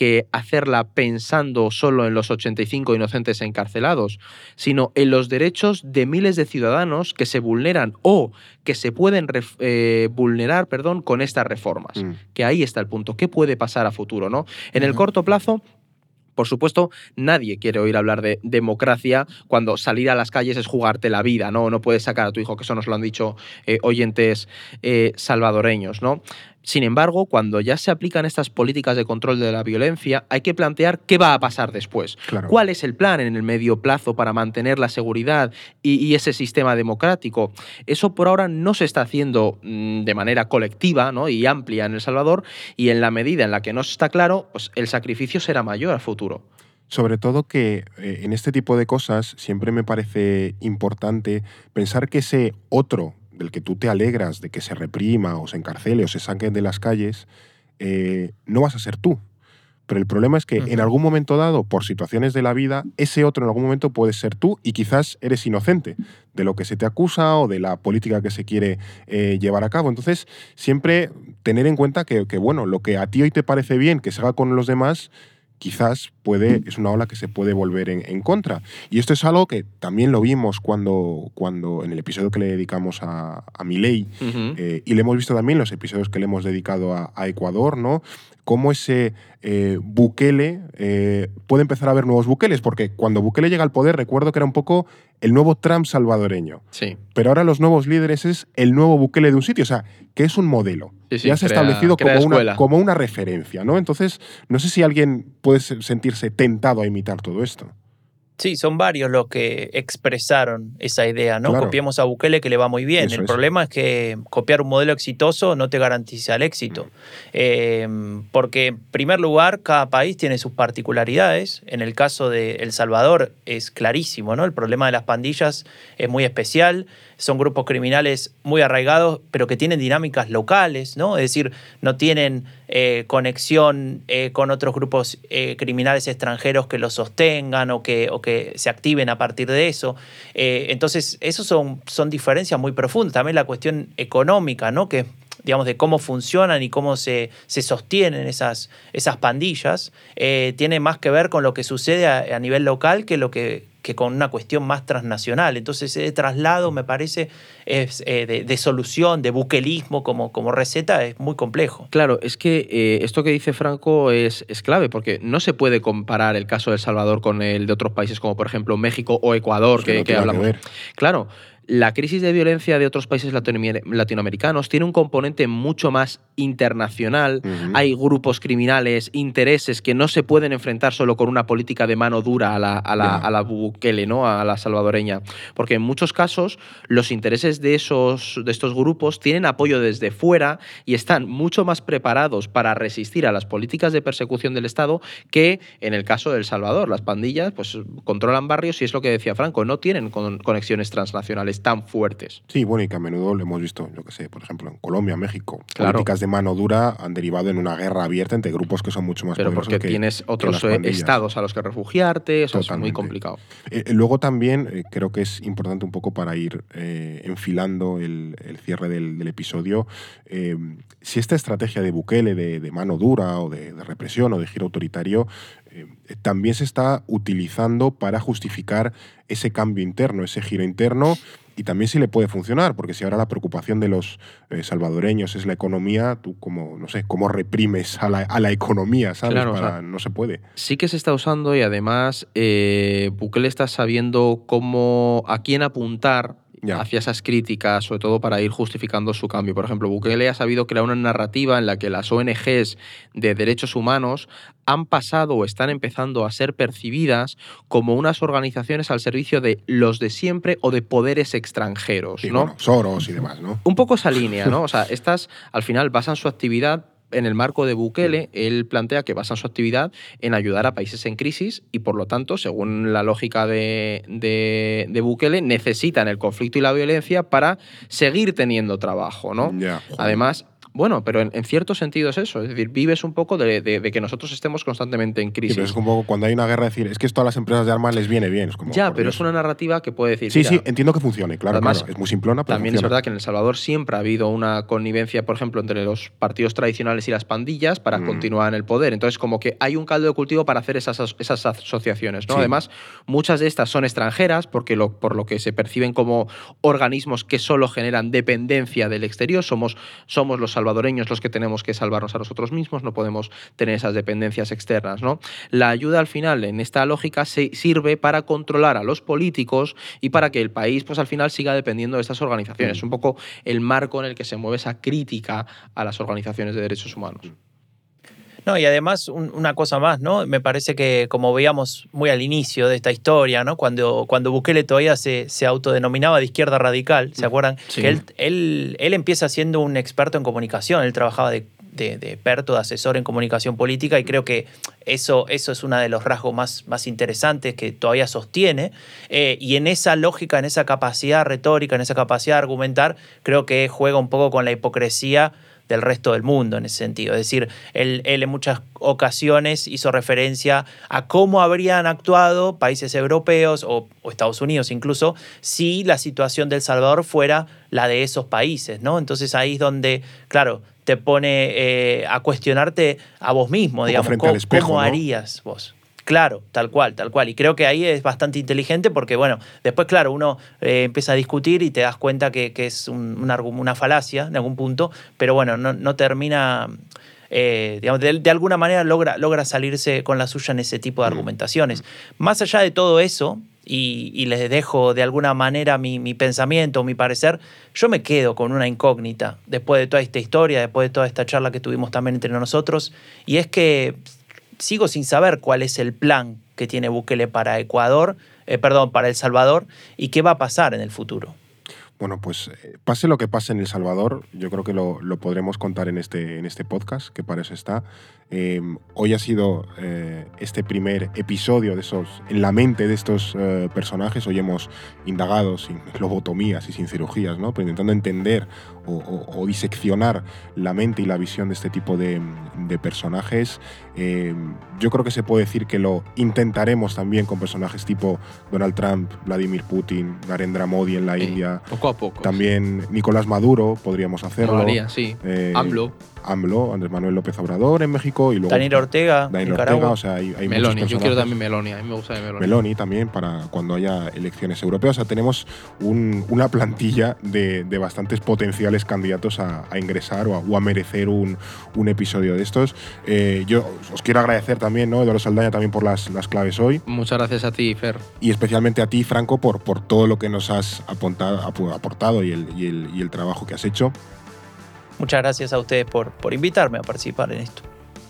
que hacerla pensando solo en los 85 inocentes encarcelados, sino en los derechos de miles de ciudadanos que se vulneran o que se pueden eh, vulnerar perdón, con estas reformas. Mm. Que ahí está el punto. ¿Qué puede pasar a futuro? ¿no? En el corto plazo, por supuesto, nadie quiere oír hablar de democracia cuando salir a las calles es jugarte la vida, ¿no? No puedes sacar a tu hijo, que eso nos lo han dicho eh, oyentes eh, salvadoreños, ¿no? Sin embargo, cuando ya se aplican estas políticas de control de la violencia, hay que plantear qué va a pasar después. Claro. ¿Cuál es el plan en el medio plazo para mantener la seguridad y, y ese sistema democrático? Eso por ahora no se está haciendo mm, de manera colectiva ¿no? y amplia en El Salvador y en la medida en la que no está claro, pues el sacrificio será mayor a futuro. Sobre todo que eh, en este tipo de cosas siempre me parece importante pensar que ese otro del que tú te alegras de que se reprima o se encarcele o se saque de las calles, eh, no vas a ser tú. Pero el problema es que en algún momento dado, por situaciones de la vida, ese otro en algún momento puede ser tú y quizás eres inocente de lo que se te acusa o de la política que se quiere eh, llevar a cabo. Entonces, siempre tener en cuenta que, que, bueno, lo que a ti hoy te parece bien que se haga con los demás, quizás puede, es una ola que se puede volver en, en contra. Y esto es algo que también lo vimos cuando, cuando en el episodio que le dedicamos a, a Milei, eh, y lo hemos visto también en los episodios que le hemos dedicado a, a Ecuador, ¿no? Cómo ese eh, Bukele eh, puede empezar a haber nuevos Bukeles, porque cuando Bukele llega al poder, recuerdo que era un poco el nuevo Trump salvadoreño. Sí. Pero ahora los nuevos líderes es el nuevo Bukele de un sitio, o sea, que es un modelo. Sí, sí, ya se ha establecido crea como una, como una referencia, ¿no? Entonces, no sé si alguien puede se- sentirse tentado a imitar todo esto. Sí, son varios los que expresaron esa idea, ¿no? Claro. Copiemos a Bukele que le va muy bien. Eso el problema es que copiar un modelo exitoso no te garantiza el éxito. Eh, porque, en primer lugar, cada país tiene sus particularidades. En el caso de El Salvador es clarísimo, ¿no? El problema de las pandillas es muy especial. Son grupos criminales muy arraigados, pero que tienen dinámicas locales, ¿no? Es decir, no tienen eh, conexión eh, con otros grupos eh, criminales extranjeros que los sostengan o que, o que se activen a partir de eso. Eh, entonces, eso son, son diferencias muy profundas. También la cuestión económica, ¿no? Que digamos, de cómo funcionan y cómo se, se sostienen esas, esas pandillas, eh, tiene más que ver con lo que sucede a, a nivel local que lo que, que con una cuestión más transnacional. Entonces, ese traslado, me parece, es, eh, de, de solución, de buquelismo como, como receta, es muy complejo. Claro, es que eh, esto que dice Franco es, es clave, porque no se puede comparar el caso de El Salvador con el de otros países como por ejemplo México o Ecuador, que no que que hablamos. ver. Claro, la crisis de violencia de otros países latinoamer- latinoamericanos tiene un componente mucho más internacional. Hay grupos criminales, intereses que no se pueden enfrentar solo con una política de mano dura a la, a la, a la Bukele, ¿no? a la salvadoreña. Porque en muchos casos los intereses de, esos, de estos grupos tienen apoyo desde fuera y están mucho más preparados para resistir a las políticas de persecución del Estado que en el caso de El Salvador. Las pandillas pues, controlan barrios y es lo que decía Franco, no tienen con- conexiones transnacionales tan fuertes. Sí, bueno, y que a menudo lo hemos visto, yo que sé, por ejemplo, en Colombia, México. Claro. Políticas de mano dura han derivado en una guerra abierta entre grupos que son mucho más Pero poderosos porque que- tienes otros eh, estados a los que refugiarte, eso es muy Totalmente. complicado. Eh, eh, luego también eh, creo que es importante un poco para ir eh, enfilando el, el cierre del, del episodio, si esta estrategia de Bukele de, de mano dura o de, de represión o de giro autoritario también se está utilizando para justificar ese cambio interno, ese giro interno. Y también si le puede funcionar, porque si ahora la preocupación de los eh, salvadoreños es la economía, tú como, no sé, cómo reprimes a la, a la economía, ¿sabes? Claro, o Para- sea, no se puede. Sí que se está usando y además eh, Bukele está sabiendo cómo a quién apuntar hacia esas críticas, sobre todo para ir justificando su cambio. Por ejemplo, Bukele ha sabido crear una narrativa en la que las ONGs de derechos humanos han pasado o están empezando a ser percibidas como unas organizaciones al servicio de los de siempre o de poderes extranjeros, ¿no? bueno, Soros y demás, ¿no? Un poco esa línea, ¿no? O sea, estas al final basan su actividad en el marco de Bukele, él plantea que basan su actividad en ayudar a países en crisis y, por lo tanto, según la lógica de, de- de Bukele, necesitan el conflicto y la violencia para seguir teniendo trabajo, ¿no? Además, bueno, pero en, en cierto sentido es eso, es decir, vives un poco de, de- de que nosotros estemos constantemente en Sí, crisis. pero es un poco cuando hay una guerra decir, es que esto a las empresas de armas les viene bien. Es como, ya, pero Dios. es una narrativa que puede decir. Sí, mira, sí, entiendo que funcione, claro, Además, claro. Es muy simplona, pero También es verdad que en El Salvador siempre ha habido una connivencia, por ejemplo, entre los partidos tradicionales y las pandillas para Mm. continuar en el poder. Entonces, como que hay un caldo de cultivo para hacer esas, as- esas asociaciones. ¿no? Sí. Además, muchas de estas son extranjeras, porque lo, por lo que se perciben como organismos que solo generan dependencia del exterior. Somos, somos los salvadoreños los que tenemos que salvarnos a nosotros mismos, no podemos tener esas dependencias externas. ¿no? La ayuda al final, en esta lógica, se sirve para controlar a los políticos y para que el país, pues al final, siga dependiendo de estas organizaciones. Es un poco el marco en el que se mueve esa crítica a las organizaciones de derechos humanos. No, y además un- una cosa más, ¿no? Me parece que como veíamos muy al inicio de esta historia, ¿no? Cuando, cuando Bukele todavía se, se autodenominaba de izquierda radical, ¿se acuerdan? Sí. Que él, él, él empieza siendo un experto en comunicación, él trabajaba de, de, de experto, de asesor en comunicación política y creo que eso, eso es uno de los rasgos más, más interesantes que todavía sostiene. Eh, y en esa lógica, en esa capacidad retórica, en esa capacidad de argumentar, creo que juega un poco con la hipocresía del resto del mundo en ese sentido. Es decir, él, él en muchas ocasiones hizo referencia a cómo habrían actuado países europeos o, o Estados Unidos incluso si la situación del Salvador fuera la de esos países, ¿no? Entonces ahí es donde, claro, te pone eh, a cuestionarte a vos mismo, digamos, ¿cómo, espejo, cómo ¿no? harías vos? Claro, tal cual, tal cual. Y creo que ahí es bastante inteligente porque, bueno, después, claro, uno eh, empieza a discutir y te das cuenta que, que es un- una, falacia en algún punto, pero bueno, no, no termina, eh, digamos, de, de alguna manera logra, logra salirse con la suya en ese tipo de argumentaciones. Más allá de todo eso, y, y les dejo de alguna manera mi, mi pensamiento, mi parecer, yo me quedo con una incógnita después de toda esta historia, después de toda esta charla que tuvimos también entre nosotros, y es que sigo sin saber cuál es el plan que tiene Bukele para Ecuador, eh, perdón, para El Salvador, y qué va a pasar en el futuro. Bueno, pues eh, pase lo que pase en El Salvador, yo creo que lo, lo podremos contar en este, en este podcast, que para eso está. Eh, hoy ha sido eh, este primer episodio de esos, en la mente de estos eh, personajes. Hoy hemos indagado sin lobotomías y sin cirugías, ¿no? pero intentando entender o, o- o diseccionar la mente y la visión de este tipo de, de personajes. Eh, yo creo que se puede decir que lo intentaremos también con personajes tipo Donald Trump, Vladimir Putin, Narendra Modi en la India. Poco a poco. También Nicolás Maduro podríamos hacerlo. Molaría, sí. Eh, AMLO. AMLO, Andrés Manuel López Obrador en México y luego Daniel Ortega, Daniel Nicaragua. Ortega, o sea, hay, hay Meloni, muchos yo quiero también Meloni, a mí me gusta de Meloni. Meloni también para cuando haya elecciones europeas. O sea, tenemos un- una plantilla de, de bastantes potenciales candidatos a, a ingresar o a, o a merecer un, un episodio de estos. Eh, yo os quiero agradecer también, ¿no, Eduardo Saldaña, también por las, las claves hoy. Muchas gracias a ti, Fer. Y especialmente a ti, Franco, por, por todo lo que nos has apuntado- apu- aportado y el, y el- y el trabajo que has hecho. Muchas gracias a ustedes por, por invitarme a participar en esto.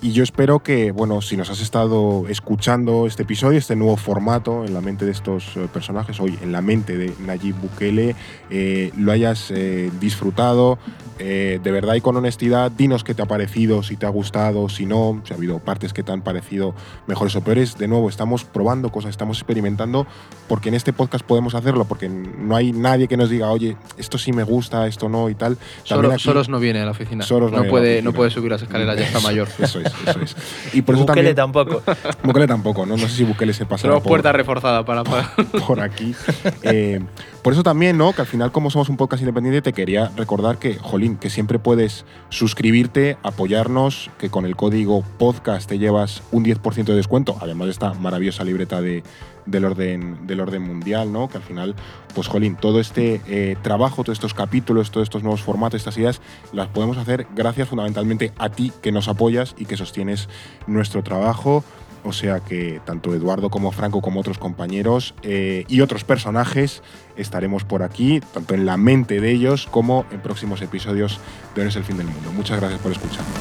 Y yo espero que, bueno, si nos has estado escuchando este episodio, este nuevo formato en la mente de estos eh, personajes, hoy en la mente de Nayib Bukele, eh, lo hayas eh, disfrutado eh, de verdad y con honestidad. Dinos qué te ha parecido, si te ha gustado, si no, si ha habido partes que te han parecido mejores o peores. De nuevo, estamos probando cosas, estamos experimentando, porque en este podcast podemos hacerlo, porque no hay nadie que nos diga, oye, esto sí me gusta, esto no y tal. Soros, aquí- Soros no viene a la oficina. Soros no no, puede, oficina. no puede subir las escaleras, ya está mayor. Eso es, eso es. Y por eso Bukele también, tampoco. Bukele tampoco, ¿no? No sé si Bukele se pasará Tenemos por, puerta reforzada para, para- por aquí. Eh, por eso también, ¿no? Que al final, como somos un podcast independiente, te quería recordar que, jolín, que siempre puedes suscribirte, apoyarnos, que con el código podcast te llevas un 10% de descuento, además de esta maravillosa libreta de, del, orden, del orden mundial, ¿no? Que al final, pues, jolín, todo este eh, trabajo, todos estos capítulos, todos estos nuevos formatos, estas ideas, las podemos hacer gracias fundamentalmente a ti que nos apoyas y que sostienes nuestro trabajo. O sea que tanto Eduardo como Franco como otros compañeros eh, y otros personajes estaremos por aquí, tanto en la mente de ellos como en próximos episodios de No es el fin del mundo. Muchas gracias por escucharnos.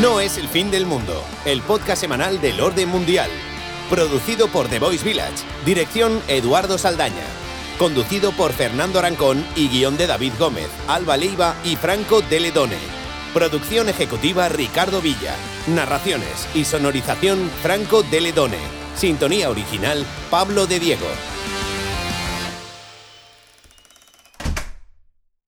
No es el fin del mundo, el podcast semanal del orden mundial. Producido por The Voice Village, dirección Eduardo Saldaña. Conducido por Fernando Arancón y guion de David Gómez, Alba Leiva y Franco Deledone. Producción ejecutiva Ricardo Villa. Narraciones y sonorización Franco Deledone. Sintonía original Pablo de Diego.